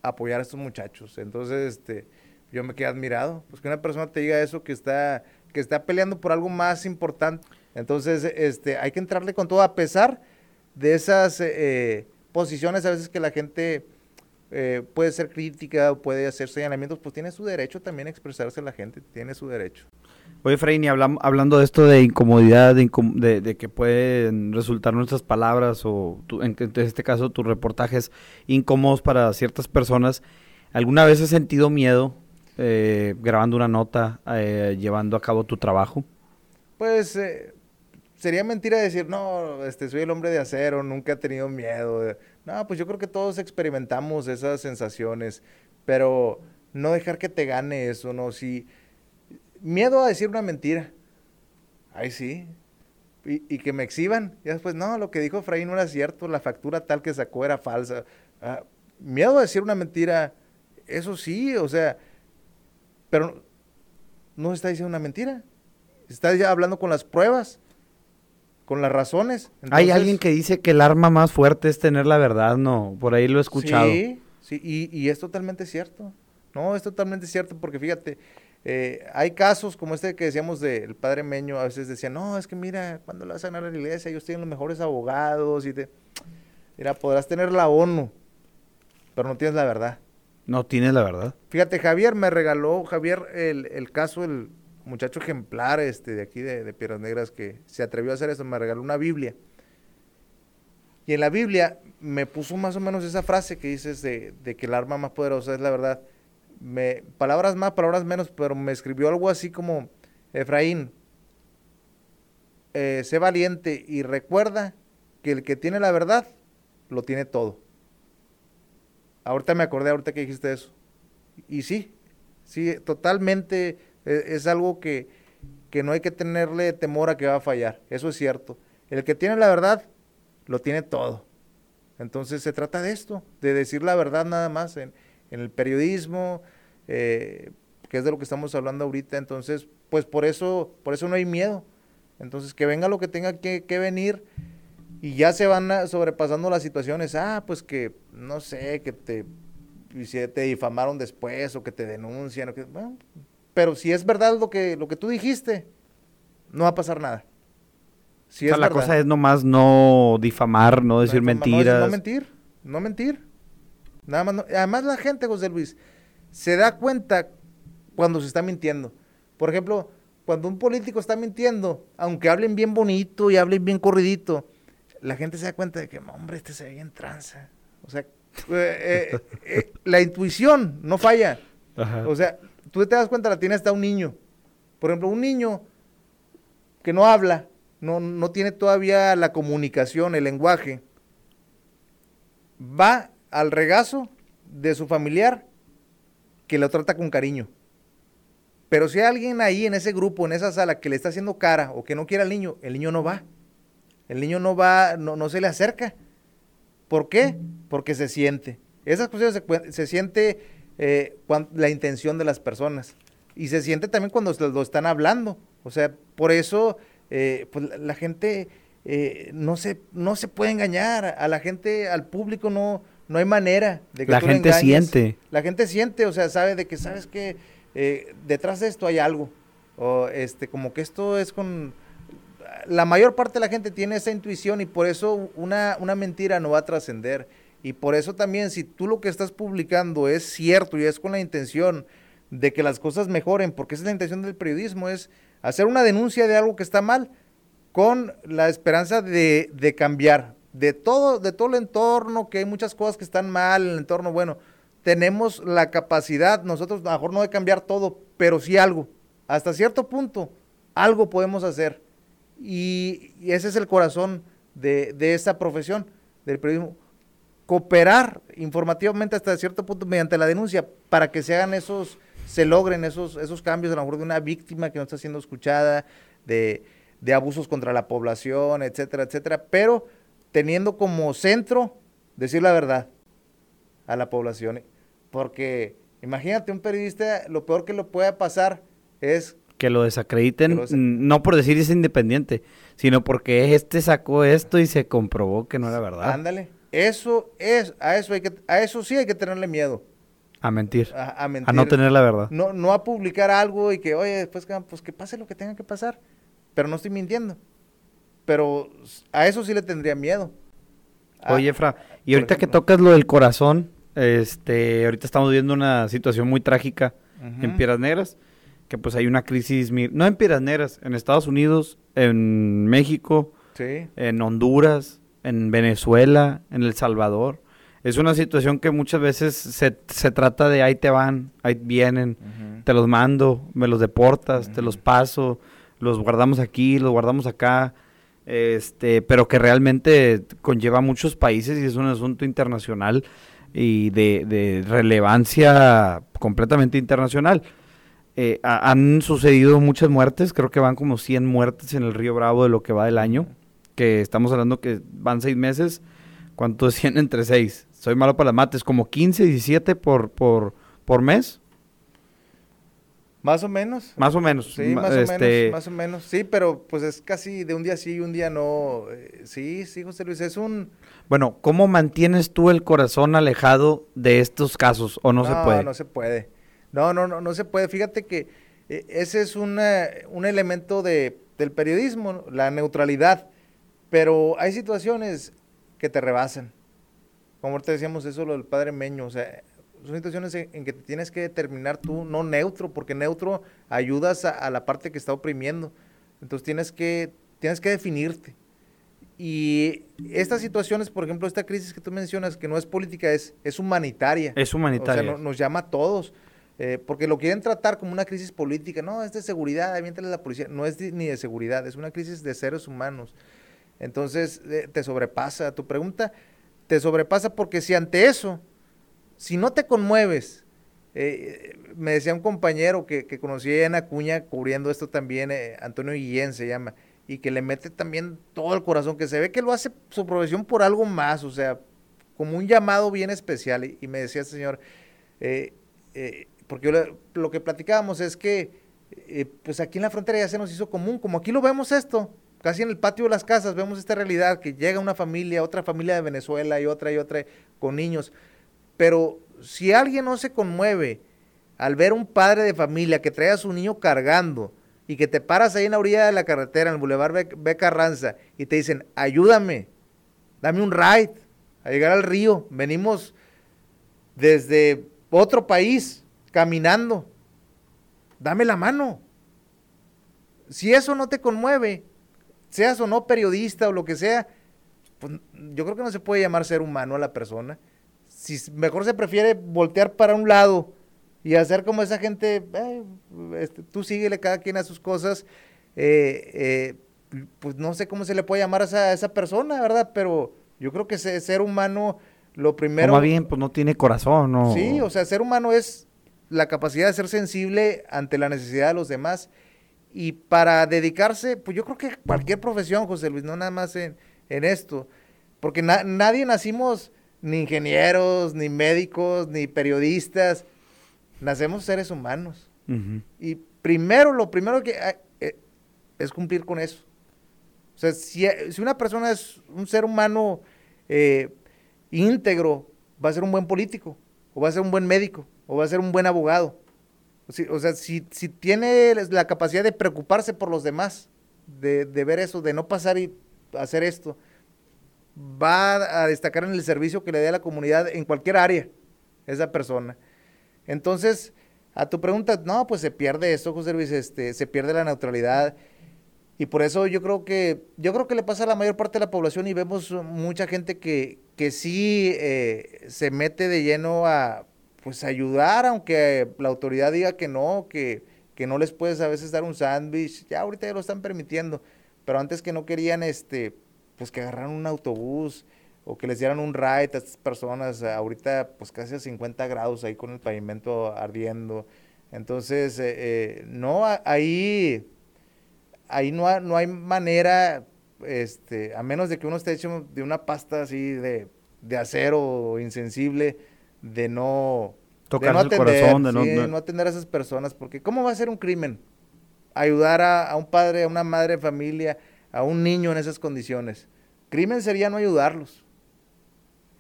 [SPEAKER 2] apoyar a estos muchachos. Entonces, este, yo me quedé admirado, pues que una persona te diga eso, que está, que está peleando por algo más importante. Entonces, este, hay que entrarle con todo, a pesar de esas eh, posiciones a veces que la gente eh, puede ser crítica puede hacer señalamientos, pues tiene su derecho también a expresarse la gente, tiene su derecho.
[SPEAKER 1] Oye, Freini, hablando de esto de incomodidad, de, que pueden resultar nuestras palabras o en, este caso tus reportajes incómodos para ciertas personas, ¿alguna vez has sentido miedo grabando una nota, llevando a cabo tu trabajo?
[SPEAKER 2] Pues sería mentira decir, no, este, soy el hombre de acero, nunca he tenido miedo. No, pues yo creo que todos experimentamos esas sensaciones, pero no dejar que te gane eso, ¿no? Si miedo a decir una mentira, ay sí, y, que me exhiban, y después, no, lo que dijo Fray no era cierto, la factura tal que sacó era falsa. Ah, miedo a decir una mentira, eso sí, o sea, pero no está diciendo una mentira, está ya hablando con las pruebas con las razones.
[SPEAKER 1] Hay alguien que dice que el arma más fuerte es tener la verdad, no, por ahí lo he escuchado.
[SPEAKER 2] Sí, sí, y, y es totalmente cierto. No, es totalmente cierto porque fíjate, eh, hay casos como este que decíamos del padre Meño, a veces decían, no, es que mira, cuando le vas a ganar a la iglesia, ellos tienen los mejores abogados y te... Mira, podrás tener la ONU, pero no tienes la verdad.
[SPEAKER 1] No tienes la verdad.
[SPEAKER 2] Fíjate, Javier me regaló, Javier, el, el caso del muchacho ejemplar este, de aquí de, de Piedras Negras que se atrevió a hacer eso, me regaló una Biblia. Y en la Biblia me puso más o menos esa frase que dices de, de que el arma más poderosa es la verdad. Me, palabras más, palabras menos, pero me escribió algo así como, Efraín, eh, sé valiente y recuerda que el que tiene la verdad, lo tiene todo. Ahorita me acordé, ahorita que dijiste eso. Y sí, sí, totalmente eh, es algo que, que no hay que tenerle temor a que va a fallar. Eso es cierto. El que tiene la verdad, lo tiene todo. Entonces se trata de esto, de decir la verdad nada más en, en el periodismo, eh, que es de lo que estamos hablando ahorita. Entonces, pues por eso, por eso no hay miedo. Entonces, que venga lo que tenga que, que venir y ya se van sobrepasando las situaciones. Ah, pues que, no sé, que te, te difamaron después o que te denuncian. o que- bueno, pero si es verdad lo que, lo que tú dijiste, no va a pasar nada. Si
[SPEAKER 1] o sea,
[SPEAKER 2] es
[SPEAKER 1] la
[SPEAKER 2] verdad.
[SPEAKER 1] cosa es nomás no difamar, no decir
[SPEAKER 2] No,
[SPEAKER 1] mentiras.
[SPEAKER 2] No, mentir, no mentir. Nada más. no- Además, la gente, José Luis, se da cuenta cuando se está mintiendo. Por ejemplo, cuando un político está mintiendo, aunque hablen bien bonito y hablen bien corridito, la gente se da cuenta de que, "No, hombre, este se ve bien tranza. O sea, eh, eh, eh, la intuición no falla.
[SPEAKER 1] Ajá.
[SPEAKER 2] O sea, tú te das cuenta, la tiene hasta un niño. Por ejemplo, un niño que no habla, no, no tiene todavía la comunicación, el lenguaje, va al regazo de su familiar que lo trata con cariño. Pero si hay alguien ahí en ese grupo, en esa sala, que le está haciendo cara o que no quiere al niño, el niño no va. El niño no va, no, no se le acerca. ¿Por qué? Porque se siente. Esas cosas se, se siente eh, la intención de las personas. Y se siente también cuando lo están hablando. O sea, por eso eh, pues, la, gente eh, no, se, no se puede engañar. A la gente, al público no, no hay manera de que
[SPEAKER 1] La
[SPEAKER 2] tú
[SPEAKER 1] gente
[SPEAKER 2] engañes.
[SPEAKER 1] siente.
[SPEAKER 2] La gente siente, o sea, sabe de que, ¿sabes que detrás de esto hay algo. O este, como que esto es con la mayor parte de la gente tiene esa intuición y por eso una, una mentira no va a trascender. Y por eso también, si tú lo que estás publicando es cierto y es con la intención de que las cosas mejoren, porque esa es la intención del periodismo, es hacer una denuncia de algo que está mal con la esperanza de, de cambiar. De todo, de todo el entorno, que hay muchas cosas que están mal el entorno, bueno, tenemos la capacidad, nosotros mejor no de cambiar todo, pero sí algo. Hasta cierto punto, algo podemos hacer. Y, y ese es el corazón de, de esta profesión, del periodismo. Cooperar informativamente hasta cierto punto mediante la denuncia para que se hagan esos, se logren esos, esos cambios, a lo mejor de una víctima que no está siendo escuchada, de, de abusos contra la población, etcétera, etcétera, pero teniendo como centro decir la verdad a la población. Porque imagínate un periodista, lo peor que le puede pasar es
[SPEAKER 1] Que lo desacrediten,
[SPEAKER 2] Que lo
[SPEAKER 1] no por decir es independiente, sino porque este sacó esto y se comprobó que no era verdad.
[SPEAKER 2] Ándale. Eso es, a eso hay que, a eso sí hay que tenerle miedo.
[SPEAKER 1] A mentir.
[SPEAKER 2] A, a mentir.
[SPEAKER 1] A no tener la verdad.
[SPEAKER 2] No, no a publicar algo y que, oye, después que, pues que pase lo que tenga que pasar. Pero no estoy mintiendo. Pero a eso sí le tendría miedo. A-
[SPEAKER 1] Oye, Fra, y ahorita que tocas lo del corazón, este, ahorita estamos viendo una situación muy trágica en. Piedras Negras, que pues hay una crisis, no en Piedras Negras, en Estados Unidos, en México,
[SPEAKER 2] Sí.
[SPEAKER 1] en Honduras, en Venezuela, en El Salvador. Es una situación que muchas veces se, se trata de ahí te van, ahí vienen, te los mando, me los deportas, te los paso, los guardamos aquí, los guardamos acá, este, pero que realmente conlleva muchos países y es un asunto internacional y de, de relevancia completamente internacional. Eh, ha- han sucedido muchas muertes, creo que van como 100 muertes en el Río Bravo de lo que va del año, que estamos hablando que van seis meses, ¿cuánto es 100 entre 6? Soy malo para las mates, como 15, 17 por, por, por mes.
[SPEAKER 2] Más o menos.
[SPEAKER 1] Más o menos.
[SPEAKER 2] Sí, más o este menos, más o menos. Sí, pero pues es casi de un día sí y un día no. Eh, sí, sí, José Luis, es un...
[SPEAKER 1] Bueno, ¿cómo mantienes tú el corazón alejado de estos casos o no, se puede?
[SPEAKER 2] No, no se puede. No, no, no, no se puede. Fíjate que eh, ese es un elemento de, del periodismo, la neutralidad. Pero hay situaciones que te rebasan. Como te decíamos, eso lo del padre Meño, o sea, son situaciones en, que te tienes que determinar tú, no neutro, porque neutro ayudas a, la parte que está oprimiendo. Entonces tienes que, tienes que definirte. Y estas situaciones, por ejemplo, esta crisis que tú mencionas, que no es política, es, es humanitaria.
[SPEAKER 1] Es humanitaria.
[SPEAKER 2] O sea, nos llama a todos. Eh, porque lo quieren tratar como una crisis política. No, es de seguridad, aviéntale a la policía. No es ni de seguridad, es una crisis de seres humanos. Entonces, eh, te sobrepasa. Tu pregunta te sobrepasa porque si ante eso si no te conmueves, eh, me decía un compañero que, que conocí en Acuña cubriendo esto también, eh, Antonio Guillén se llama, y que le mete también todo el corazón, que se ve que lo hace su profesión por algo más, o sea, como un llamado bien especial. Y, me decía este señor, eh, porque lo, que platicábamos es que, pues aquí en la frontera ya se nos hizo común, como aquí lo vemos esto, casi en el patio de las casas vemos esta realidad, que llega una familia, otra familia de Venezuela y otra y otra con niños pero si alguien no se conmueve al ver un padre de familia que trae a su niño cargando y que te paras ahí en la orilla de la carretera, en el Boulevard B. Carranza, y te dicen, ayúdame, dame un ride a llegar al río, venimos desde otro país caminando, dame la mano. Si eso no te conmueve, seas o no periodista o lo que sea, pues yo creo que no se puede llamar ser humano a la persona si mejor se prefiere voltear para un lado y hacer como esa gente, eh, este, tú síguele cada quien a sus cosas, eh, eh, pues no sé cómo se le puede llamar a esa, esa persona, ¿verdad? Pero yo creo que ser humano, lo primero...
[SPEAKER 1] más bien, pues no tiene corazón, ¿no?
[SPEAKER 2] Sí, o sea, ser humano es la capacidad de ser sensible ante la necesidad de los demás. Y para dedicarse, pues yo creo que cualquier profesión, José Luis, no nada más en, esto, porque nadie nacimos ni ingenieros, ni médicos, ni periodistas. Nacemos seres humanos. Y primero, lo primero que hay, eh, es cumplir con eso. O sea, si, una persona es un ser humano eh, íntegro, va a ser un buen político, o va a ser un buen médico, o va a ser un buen abogado. O, sea, si, si, tiene la capacidad de preocuparse por los demás, de, de ver eso, de no pasar y hacer esto, va a destacar en el servicio que le dé a la comunidad en cualquier área, esa persona. Entonces, a tu pregunta, no, pues se pierde esto, José Luis, este, se pierde la neutralidad. Y por eso yo creo que, yo creo que le pasa a la mayor parte de la población y vemos mucha gente que, que sí eh, se mete de lleno a pues ayudar, aunque la autoridad diga que no, que, que no les puedes a veces dar un sándwich, ya ahorita ya lo están permitiendo, pero antes que no querían este pues que agarraran un autobús o que les dieran un ride a estas personas, ahorita pues casi a 50 grados ahí con el pavimento ardiendo. Entonces, eh, eh, no, ahí, ahí no, no hay manera, este, a menos de que uno esté hecho de una pasta así de, de acero insensible, de no...
[SPEAKER 1] Tocar el corazón, de no,
[SPEAKER 2] no, atender a esas personas, porque ¿cómo va a ser un crimen? Ayudar a, a un padre, a una madre de familia, a un niño en esas condiciones. Crimen sería no ayudarlos.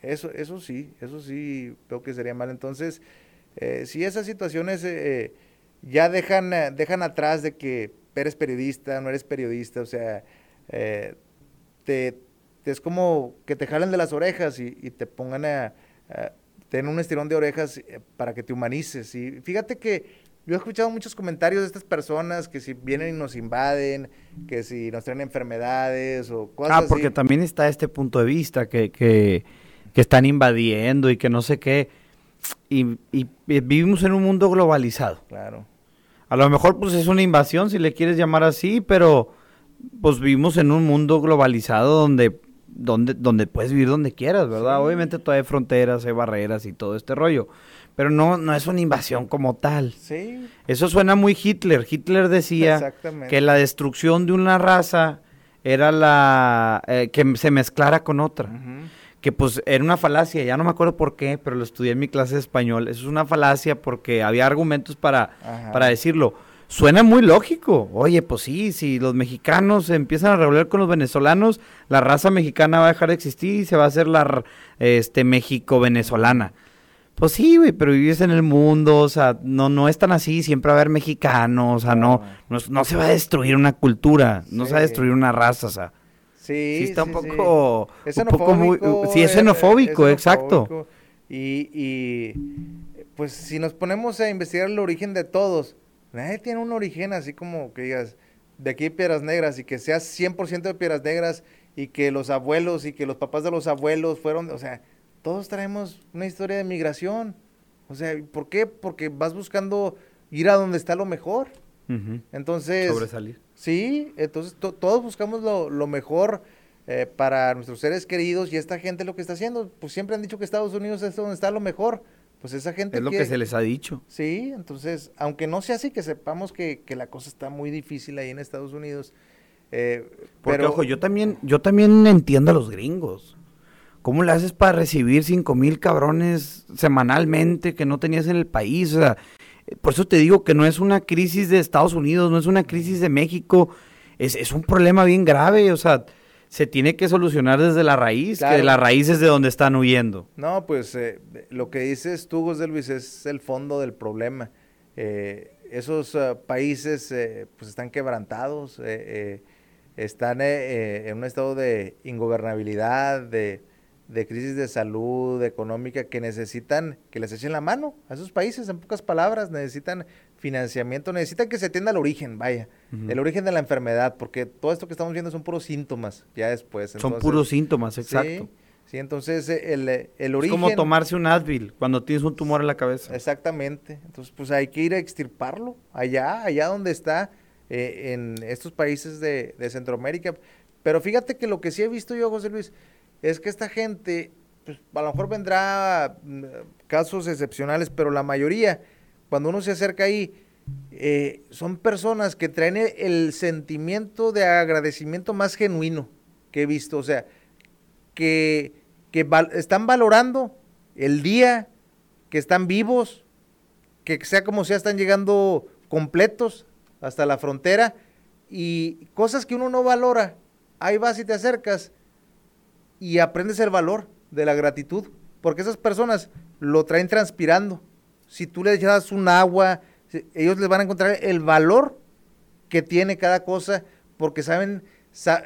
[SPEAKER 2] Eso, eso sí, eso sí veo que sería mal. Entonces, eh, si esas situaciones eh, eh, ya dejan, dejan atrás de que eres periodista, no eres periodista, o sea, te, es como que te jalen de las orejas y, te pongan a, a, tener un estirón de orejas para que te humanices. Y fíjate que yo he escuchado muchos comentarios de estas personas que si vienen y nos invaden, que si nos traen enfermedades o cosas
[SPEAKER 1] Ah, porque también está este punto de vista que, que, que están invadiendo y que no sé qué. Y, y, vivimos en un mundo globalizado.
[SPEAKER 2] Claro.
[SPEAKER 1] A lo mejor pues es una invasión, si le quieres llamar así, pero pues vivimos en un mundo globalizado donde, donde, donde puedes vivir donde quieras, ¿verdad? Obviamente todavía hay fronteras, hay barreras y todo este rollo pero no, no es una invasión como tal.
[SPEAKER 2] Sí.
[SPEAKER 1] Eso suena muy Hitler. Hitler decía que la destrucción de una raza era la eh, que se mezclara con otra. que pues era una falacia, ya no me acuerdo por qué, pero lo estudié en mi clase de español. Eso es una falacia porque había argumentos para, para decirlo. Suena muy lógico. Oye, pues sí, si los mexicanos empiezan a revolver con los venezolanos, la raza mexicana va a dejar de existir y se va a hacer la este México-venezolana. Pues sí, güey, pero vives en el mundo, o sea, no, no es tan así, siempre va a haber mexicanos, o sea, no, no, se va a destruir una cultura, no se va a destruir una raza, o sea.
[SPEAKER 2] Sí,
[SPEAKER 1] sí está un poco, es un poco muy, sí, es xenofóbico, exacto.
[SPEAKER 2] Y, y, pues si nos ponemos a investigar el origen de todos, nadie tiene un origen así como que digas, de aquí Piedras Negras y que seas 100% de Piedras Negras y que los abuelos y que los papás de los abuelos fueron, o sea, todos traemos una historia de migración. O sea, ¿por qué? Porque vas buscando ir a donde está lo mejor. Entonces...
[SPEAKER 1] Sobresalir.
[SPEAKER 2] Sí, entonces todos buscamos lo, mejor eh, para nuestros seres queridos y esta gente lo que está haciendo, pues siempre han dicho que Estados Unidos es donde está lo mejor. Pues esa gente...
[SPEAKER 1] Es lo que, se les ha dicho.
[SPEAKER 2] Sí, entonces, aunque no sea así, que sepamos que, que la cosa está muy difícil ahí en Estados Unidos. Eh,
[SPEAKER 1] Porque, pero... ojo, yo también, yo también entiendo a los gringos. ¿Cómo le haces para recibir cinco mil cabrones semanalmente que no tenías en el país? O sea, por eso te digo que no es una crisis de Estados Unidos, no es una crisis de México, es, es un problema bien grave, o sea, se tiene que solucionar desde la raíz, que la raíz es de donde están huyendo.
[SPEAKER 2] No, pues eh, lo que dices tú, José Luis, es el fondo del problema. Eh, esos uh, países eh, pues están quebrantados, están en un estado de ingobernabilidad, de de crisis de salud, económica, que necesitan que les echen la mano a esos países, en pocas palabras, necesitan financiamiento, necesitan que se atienda el origen, vaya, el origen de la enfermedad, porque todo esto que estamos viendo son puros síntomas, ya después.
[SPEAKER 1] son puros síntomas, exacto.
[SPEAKER 2] Sí, entonces eh, el, el origen...
[SPEAKER 1] Es como tomarse un Advil cuando tienes un tumor en la cabeza.
[SPEAKER 2] Exactamente, entonces pues hay que ir a extirparlo allá, allá donde está, eh, en estos países de, de Centroamérica. Pero fíjate que lo que sí he visto yo, José Luis, es que esta gente, pues a lo mejor vendrá mm, casos excepcionales, pero la mayoría, cuando uno se acerca ahí, eh, son personas que traen el, sentimiento de agradecimiento más genuino que he visto, o sea, que, que están valorando el día, que están vivos, que sea como sea, están llegando completos hasta la frontera y cosas que uno no valora, ahí vas y te acercas y aprendes el valor de la gratitud, porque esas personas lo traen transpirando. Si tú les das un agua, ellos les van a encontrar el valor que tiene cada cosa, porque saben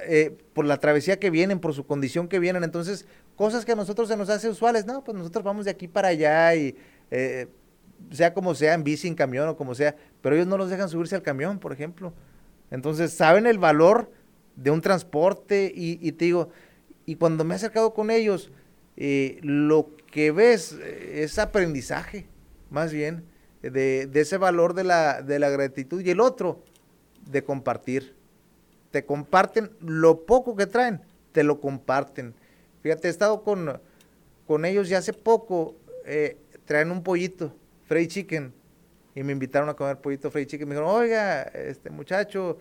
[SPEAKER 2] eh, por la travesía que vienen, por su condición que vienen. Entonces, cosas que a nosotros se nos hace usuales, no, pues nosotros vamos de aquí para allá y eh, sea como sea, en bici, en camión o como sea, pero ellos no los dejan subirse al camión, por ejemplo. Entonces, saben el valor de un transporte y, te digo, y cuando me he acercado con ellos, eh, lo que ves es aprendizaje, más bien, de, ese valor de la, de la gratitud. Y el otro, de compartir. Te comparten lo poco que traen, te lo comparten. Fíjate, he estado con, con ellos ya hace poco, eh, traen un pollito, Frey Chicken, y me invitaron a comer pollito Frey Chicken. Me dijeron, oiga, este muchacho,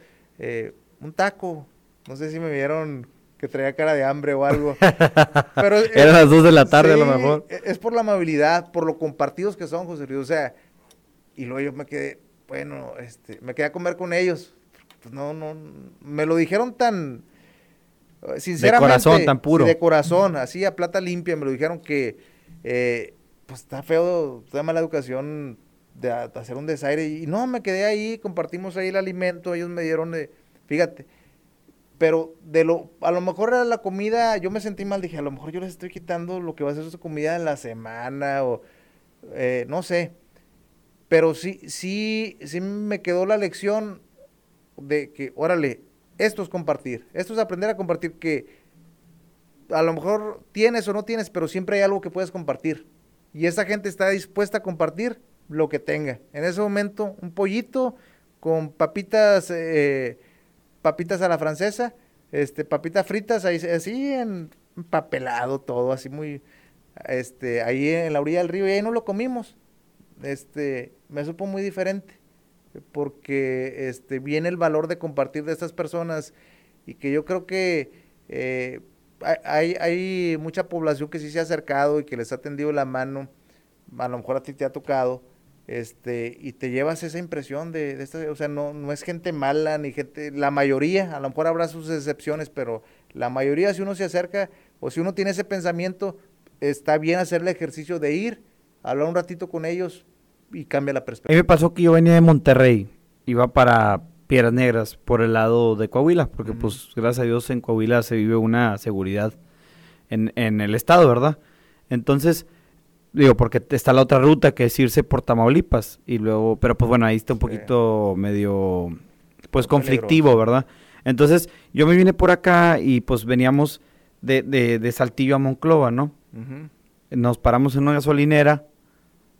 [SPEAKER 2] un taco. No sé si me vieron que traía cara de hambre o algo.
[SPEAKER 1] Pero, Eran las dos de la tarde a lo mejor.
[SPEAKER 2] E, es por la amabilidad, por lo compartidos que son, José Luis. O sea, y luego yo me quedé, bueno, este, me quedé a comer con ellos. Pues no, no, me lo dijeron tan, sinceramente.
[SPEAKER 1] De corazón, tan puro.
[SPEAKER 2] De corazón, así a plata limpia, me lo dijeron que, eh, pues está feo, está mala educación de, hacer un desaire. Y no, me quedé ahí, compartimos ahí el alimento, ellos me dieron, fíjate, pero de lo, a lo mejor era la comida, yo me sentí mal, dije, a lo mejor yo les estoy quitando lo que va a ser su comida en la semana, o eh, no sé. Pero sí, sí, sí me quedó la lección de que, órale, esto es compartir, esto es aprender a compartir que a lo mejor tienes o no tienes, pero siempre hay algo que puedes compartir. Y esa gente está dispuesta a compartir lo que tenga. En ese momento, un pollito con papitas eh, papitas a la francesa, este, papitas fritas, ahí, así en papelado todo, así muy, este, ahí en la orilla del río, y ahí no lo comimos. Este, me supo muy diferente, porque este, viene el valor de compartir de estas personas, y que yo creo que eh, hay, hay mucha población que sí se ha acercado y que les ha tendido la mano, a lo mejor a ti te ha tocado, este, y te llevas esa impresión de, de esta, o sea, no, no es gente mala, ni gente, la mayoría, a lo mejor habrá sus excepciones, pero la mayoría si uno se acerca, o si uno tiene ese pensamiento, está bien hacer el ejercicio de ir, hablar un ratito con ellos y cambia la
[SPEAKER 1] A mí
[SPEAKER 2] perspectiva.
[SPEAKER 1] me pasó que yo venía de Monterrey, iba para Piedras Negras por el lado de Coahuila, porque pues gracias a Dios en Coahuila se vive una seguridad en, en el estado, ¿verdad? Entonces, digo, porque está la otra ruta que es irse por Tamaulipas y luego, pero pues bueno, ahí está un
[SPEAKER 2] Sí.
[SPEAKER 1] poquito medio, pues conflictivo, ¿verdad? Entonces, yo me vine por acá y pues veníamos de, de, de Saltillo a Monclova, ¿no? Nos paramos en una gasolinera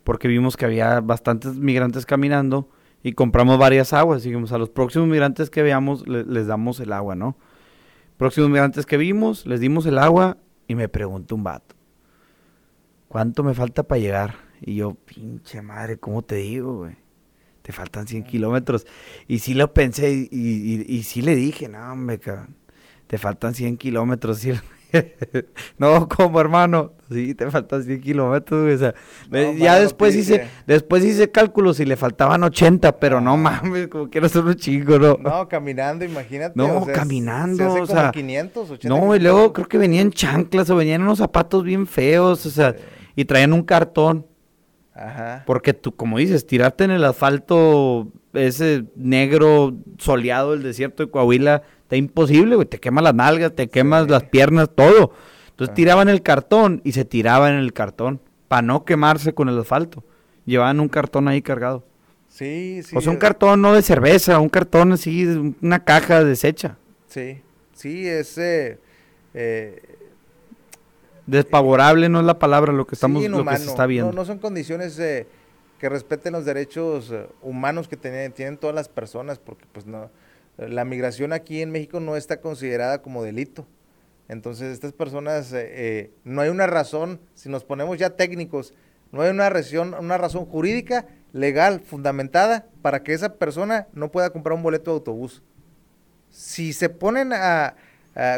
[SPEAKER 1] porque vimos que había bastantes migrantes caminando y compramos varias aguas. Dijimos, a los próximos migrantes que veamos le- les damos el agua, ¿no? Próximos migrantes que vimos, les dimos el agua y me preguntó un vato, ¿cuánto me falta para llegar? Y yo, pinche madre, ¿cómo te digo, güey? Te faltan 100 kilómetros. Y sí lo pensé y, y, y- y sí le dije, no, hombre, cabrón, te faltan 100 kilómetros. No, como hermano, sí, te faltan 100 kilómetros. güey, O sea,
[SPEAKER 2] No, mano,
[SPEAKER 1] ya después
[SPEAKER 2] que
[SPEAKER 1] hice, después hice cálculos y le faltaban 80, pero no
[SPEAKER 2] Ah.
[SPEAKER 1] mames, como quiero ser un chingo, ¿no?
[SPEAKER 2] No, caminando, imagínate.
[SPEAKER 1] No,
[SPEAKER 2] o sea,
[SPEAKER 1] caminando,
[SPEAKER 2] se hace
[SPEAKER 1] o
[SPEAKER 2] como
[SPEAKER 1] sea,
[SPEAKER 2] 500, 80
[SPEAKER 1] No, y luego creo que venían chanclas o venían unos zapatos bien feos, o sea,
[SPEAKER 2] Sí.
[SPEAKER 1] Y traían un cartón.
[SPEAKER 2] Ajá.
[SPEAKER 1] Porque tú, como dices, tirarte en el asfalto ese negro soleado del desierto de Coahuila, está imposible, güey. Te quema las nalgas, te quemas
[SPEAKER 2] Sí.
[SPEAKER 1] las piernas, todo. Entonces
[SPEAKER 2] Ajá.
[SPEAKER 1] tiraban el cartón y se tiraban en el cartón para no quemarse con el asfalto. Llevaban un cartón ahí cargado.
[SPEAKER 2] Sí, sí.
[SPEAKER 1] o sea, un
[SPEAKER 2] eh,
[SPEAKER 1] cartón no de cerveza, un cartón así, una caja deshecha.
[SPEAKER 2] Sí, sí, es... eh, eh,
[SPEAKER 1] Desfavorable no es la palabra lo que estamos,
[SPEAKER 2] sí,
[SPEAKER 1] lo que se está viendo.
[SPEAKER 2] No, no son condiciones eh, que respeten los derechos eh, humanos que tienen, tienen todas las personas, porque pues no, la migración aquí en México no está considerada como delito. Entonces estas personas, eh, no hay una razón, si nos ponemos ya técnicos, no hay una razón, una razón jurídica, legal, fundamentada, para que esa persona no pueda comprar un boleto de autobús. Si se ponen a,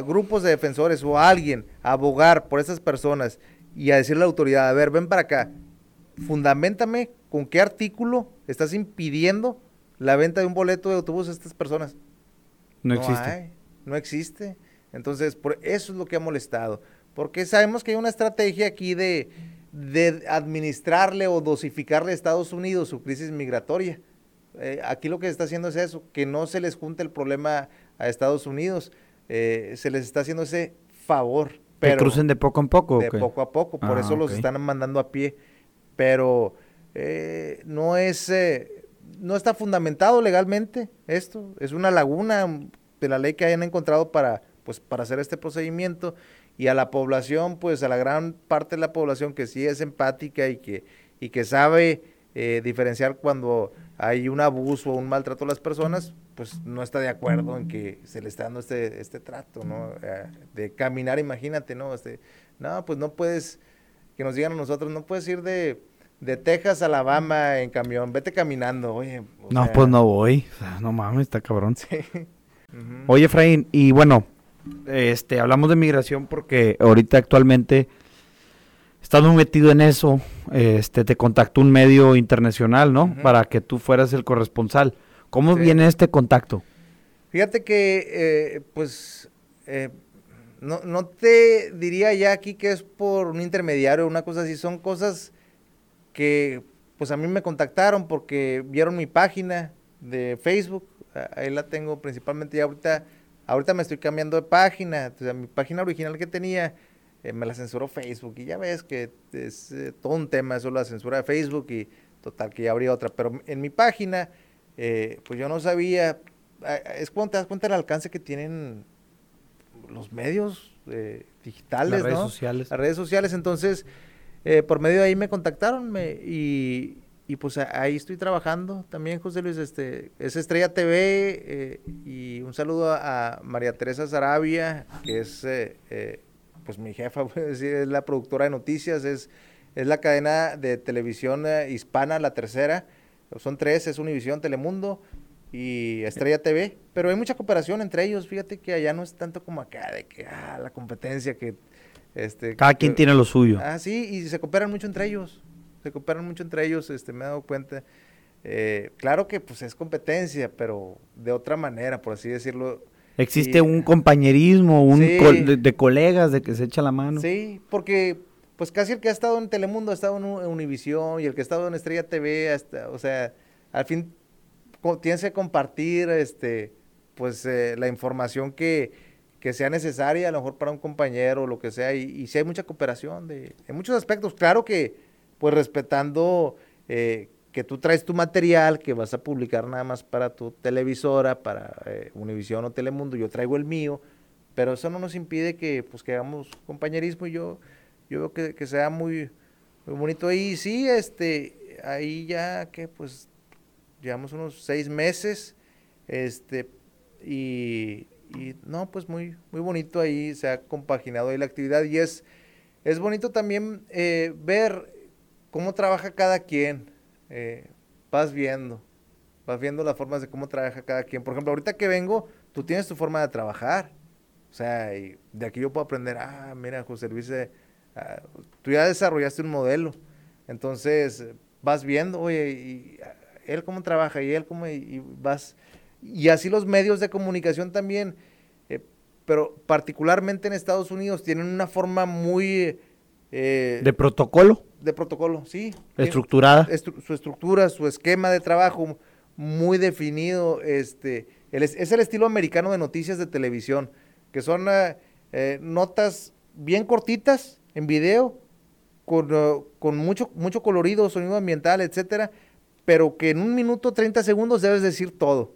[SPEAKER 2] grupos de defensores o a alguien a abogar por esas personas y a decirle a la autoridad, a ver, ven para acá, fundamentame con qué artículo estás impidiendo la venta de un boleto de autobús a estas personas.
[SPEAKER 1] no existe.
[SPEAKER 2] hay, no existe. Entonces, por eso es lo que ha molestado. Porque sabemos que hay una estrategia aquí de, de administrarle o dosificarle a Estados Unidos su crisis migratoria. Eh, aquí lo que se está haciendo es eso, que no se les junte el problema a Estados Unidos. Eh, se les está haciendo ese favor.
[SPEAKER 1] Que
[SPEAKER 2] Pero
[SPEAKER 1] crucen de poco en poco.
[SPEAKER 2] de poco a poco, por
[SPEAKER 1] Ah,
[SPEAKER 2] eso los están mandando a pie. Pero eh, no es, eh, no está fundamentado legalmente esto. Es una laguna de la ley que hayan encontrado para, pues, para hacer este procedimiento. Y a la población, pues a la gran parte de la población que sí es empática y que, y que sabe eh, diferenciar cuando hay un abuso o un maltrato a las personas, pues no está de acuerdo en que se le está dando este, este trato, ¿no? Eh, de caminar, imagínate, ¿no? Este, no, pues no puedes, que nos digan a nosotros, no puedes ir de, de Texas a Alabama en camión, vete caminando, oye. o
[SPEAKER 1] No,
[SPEAKER 2] sea,
[SPEAKER 1] pues no voy. No mames, está cabrón.
[SPEAKER 2] Sí.
[SPEAKER 1] Oye, Efraín, y bueno, este, hablamos de migración porque ahorita actualmente muy metido en eso. Este, te contactó un medio internacional, ¿no? Para que tú fueras el corresponsal. ¿Cómo
[SPEAKER 2] Sí.
[SPEAKER 1] viene este contacto?
[SPEAKER 2] Fíjate que, eh, pues, eh, no, no te diría ya aquí que es por un intermediario o una cosa así, son cosas que, pues, a mí me contactaron porque vieron mi página de Facebook, ahí la tengo principalmente, y ahorita, ahorita me estoy cambiando de página, o sea, mi página original que tenía, eh, me la censuró Facebook, y ya ves que es eh, todo un tema eso, la censura de Facebook, y total, que ya habría otra, pero en mi página, eh, pues yo no sabía, es cuando te das cuenta del alcance que tienen los medios digitales,
[SPEAKER 1] Las redes
[SPEAKER 2] ¿no?
[SPEAKER 1] sociales.
[SPEAKER 2] Las redes sociales, entonces, por medio de ahí me contactaron me, y, y pues ahí estoy trabajando también, José Luis, este, es Estrella TV eh, y un saludo a, a María Teresa Sarabia, que es eh, eh, pues mi jefa, es la productora de noticias, es, es la cadena de televisión eh, hispana, la tercera, son tres, es Univisión, Telemundo y Estrella TV, pero hay mucha cooperación entre ellos, fíjate que allá no es tanto como acá, de que, ah, la competencia, que, este...
[SPEAKER 1] Cada quien
[SPEAKER 2] que-
[SPEAKER 1] tiene lo suyo.
[SPEAKER 2] Ah, sí, y se cooperan mucho entre ellos, se cooperan mucho entre ellos, este, me he dado cuenta. Eh, claro que, pues, es competencia, pero de otra manera, por así decirlo.
[SPEAKER 1] Existe
[SPEAKER 2] y-
[SPEAKER 1] un compañerismo, un
[SPEAKER 2] Sí.
[SPEAKER 1] de, de colegas, de que se echa la mano.
[SPEAKER 2] Sí, porque pues casi el que ha estado en Telemundo ha estado en, en Univisión y el que ha estado en Estrella TV, hasta, o sea, al fin tienes que compartir este pues eh, la información que, que sea necesaria a lo mejor para un compañero o lo que sea y, y sí hay mucha cooperación de en muchos aspectos, claro que pues respetando eh, que tú traes tu material que vas a publicar nada más para tu televisora, para eh, Univisión o Telemundo, yo traigo el mío, pero eso no nos impide que pues que hagamos compañerismo y yo yo veo que, que sea muy muy bonito. Ahí sí este ahí ya que pues llevamos unos seis meses este y, y no pues muy muy bonito ahí se ha compaginado ahí la actividad y es es bonito también eh, ver cómo trabaja cada quien eh, vas viendo vas viendo las formas de cómo trabaja cada quien. Por ejemplo ahorita que vengo tú tienes tu forma de trabajar. O sea, de aquí yo puedo aprender, ah, mira, José Luis, eh, ah, tú ya desarrollaste un modelo. Entonces, vas viendo, oye, y ah, él cómo trabaja, y él cómo, y, y vas... Y así los medios de comunicación también, eh, pero particularmente en Estados Unidos tienen una forma muy... eh,
[SPEAKER 1] De protocolo,
[SPEAKER 2] de protocolo, sí.
[SPEAKER 1] Estructurada.
[SPEAKER 2] estru- su estructura, su esquema de trabajo muy definido. Este, el es, es el estilo americano de noticias de televisión, que son eh, eh, notas bien cortitas en video, con, con mucho, mucho colorido, sonido ambiental, etcétera, pero que en un minuto 30 segundos debes decir todo.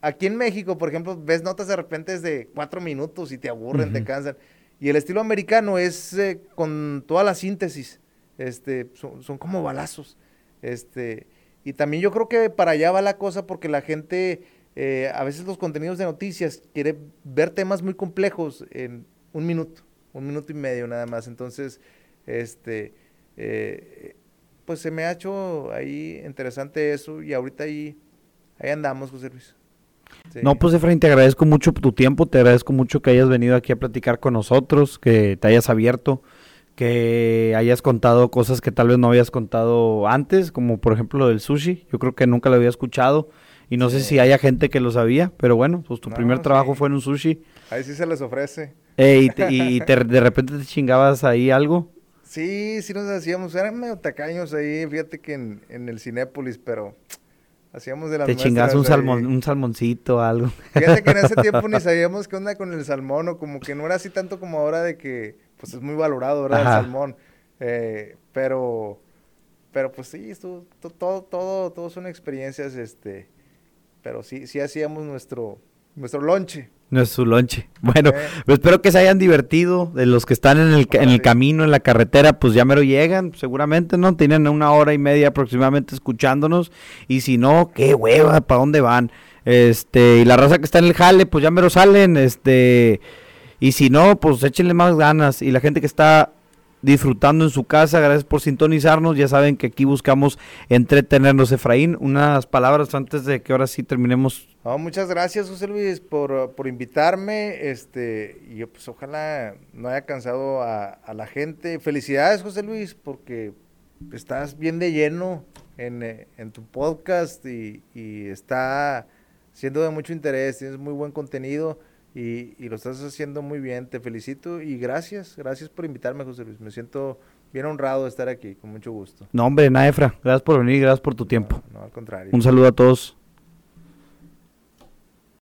[SPEAKER 2] Aquí en México, por ejemplo, ves notas de repente de cuatro minutos y te aburren, te cansan. Y el estilo americano es eh, con toda la síntesis. Este, son, como balazos. Este, y también yo creo que para allá va la cosa porque la gente, eh, a veces los contenidos de noticias quiere ver temas muy complejos en un minuto, un minuto y medio nada más. Entonces, este, eh, pues se me ha hecho ahí interesante eso y ahorita ahí, ahí andamos, José Luis. Sí.
[SPEAKER 1] No, pues Efraín, te agradezco mucho tu tiempo, te agradezco mucho que hayas venido aquí a platicar con nosotros, que te hayas abierto, que hayas contado cosas que tal vez no habías contado antes, como por ejemplo lo del sushi. Yo creo que nunca lo había escuchado y no sé si haya gente que lo sabía, pero bueno, pues tu
[SPEAKER 2] No,
[SPEAKER 1] primer trabajo
[SPEAKER 2] sí.
[SPEAKER 1] fue en un sushi
[SPEAKER 2] Ahí sí se les ofrece.
[SPEAKER 1] eh, y, te- y te- de repente te chingabas ahí algo.
[SPEAKER 2] Sí, sí nos hacíamos, eran medio tacaños ahí, fíjate que en, en el Cinépolis, pero hacíamos de las
[SPEAKER 1] Te chingabas un, salmón, un salmoncito, algo.
[SPEAKER 2] Fíjate que en ese tiempo ni sabíamos qué onda con el salmón, o como que no era así tanto como ahora de que, pues es muy valorado, ¿verdad?
[SPEAKER 1] Ajá.
[SPEAKER 2] El salmón. Eh, pero, pero pues sí, estuvo, to- todo, todo, todo son experiencias, este, pero sí, sí hacíamos nuestro, nuestro lonche.
[SPEAKER 1] No es su lonche. Bueno, pues espero que se hayan divertido. De los que están en el, en el camino, en la carretera, pues ya mero llegan, seguramente, ¿no? Tienen una hora y media aproximadamente escuchándonos. Y si no, qué hueva, ¿para dónde van? Este, y la raza que está en el jale, pues ya mero salen, este. Y si no, pues échenle más ganas. Y la gente que está disfrutando en su casa, gracias por sintonizarnos. Ya saben que aquí buscamos entretenernos. Efraín, unas palabras antes de que ahora sí terminemos
[SPEAKER 2] No, muchas gracias, José Luis, por, por invitarme. Este, y yo, pues ojalá no haya cansado a, a la gente. Felicidades, José Luis, porque estás bien de lleno en, eh, en tu podcast y, y está siendo de mucho interés. Tienes muy buen contenido y, y lo estás haciendo muy bien. Te felicito y gracias, gracias por invitarme, José Luis. Me siento bien honrado de estar aquí, con mucho gusto.
[SPEAKER 1] No, hombre, Naefra, gracias por venir, gracias por tu tiempo.
[SPEAKER 2] No, no, al contrario.
[SPEAKER 1] Un saludo a todos.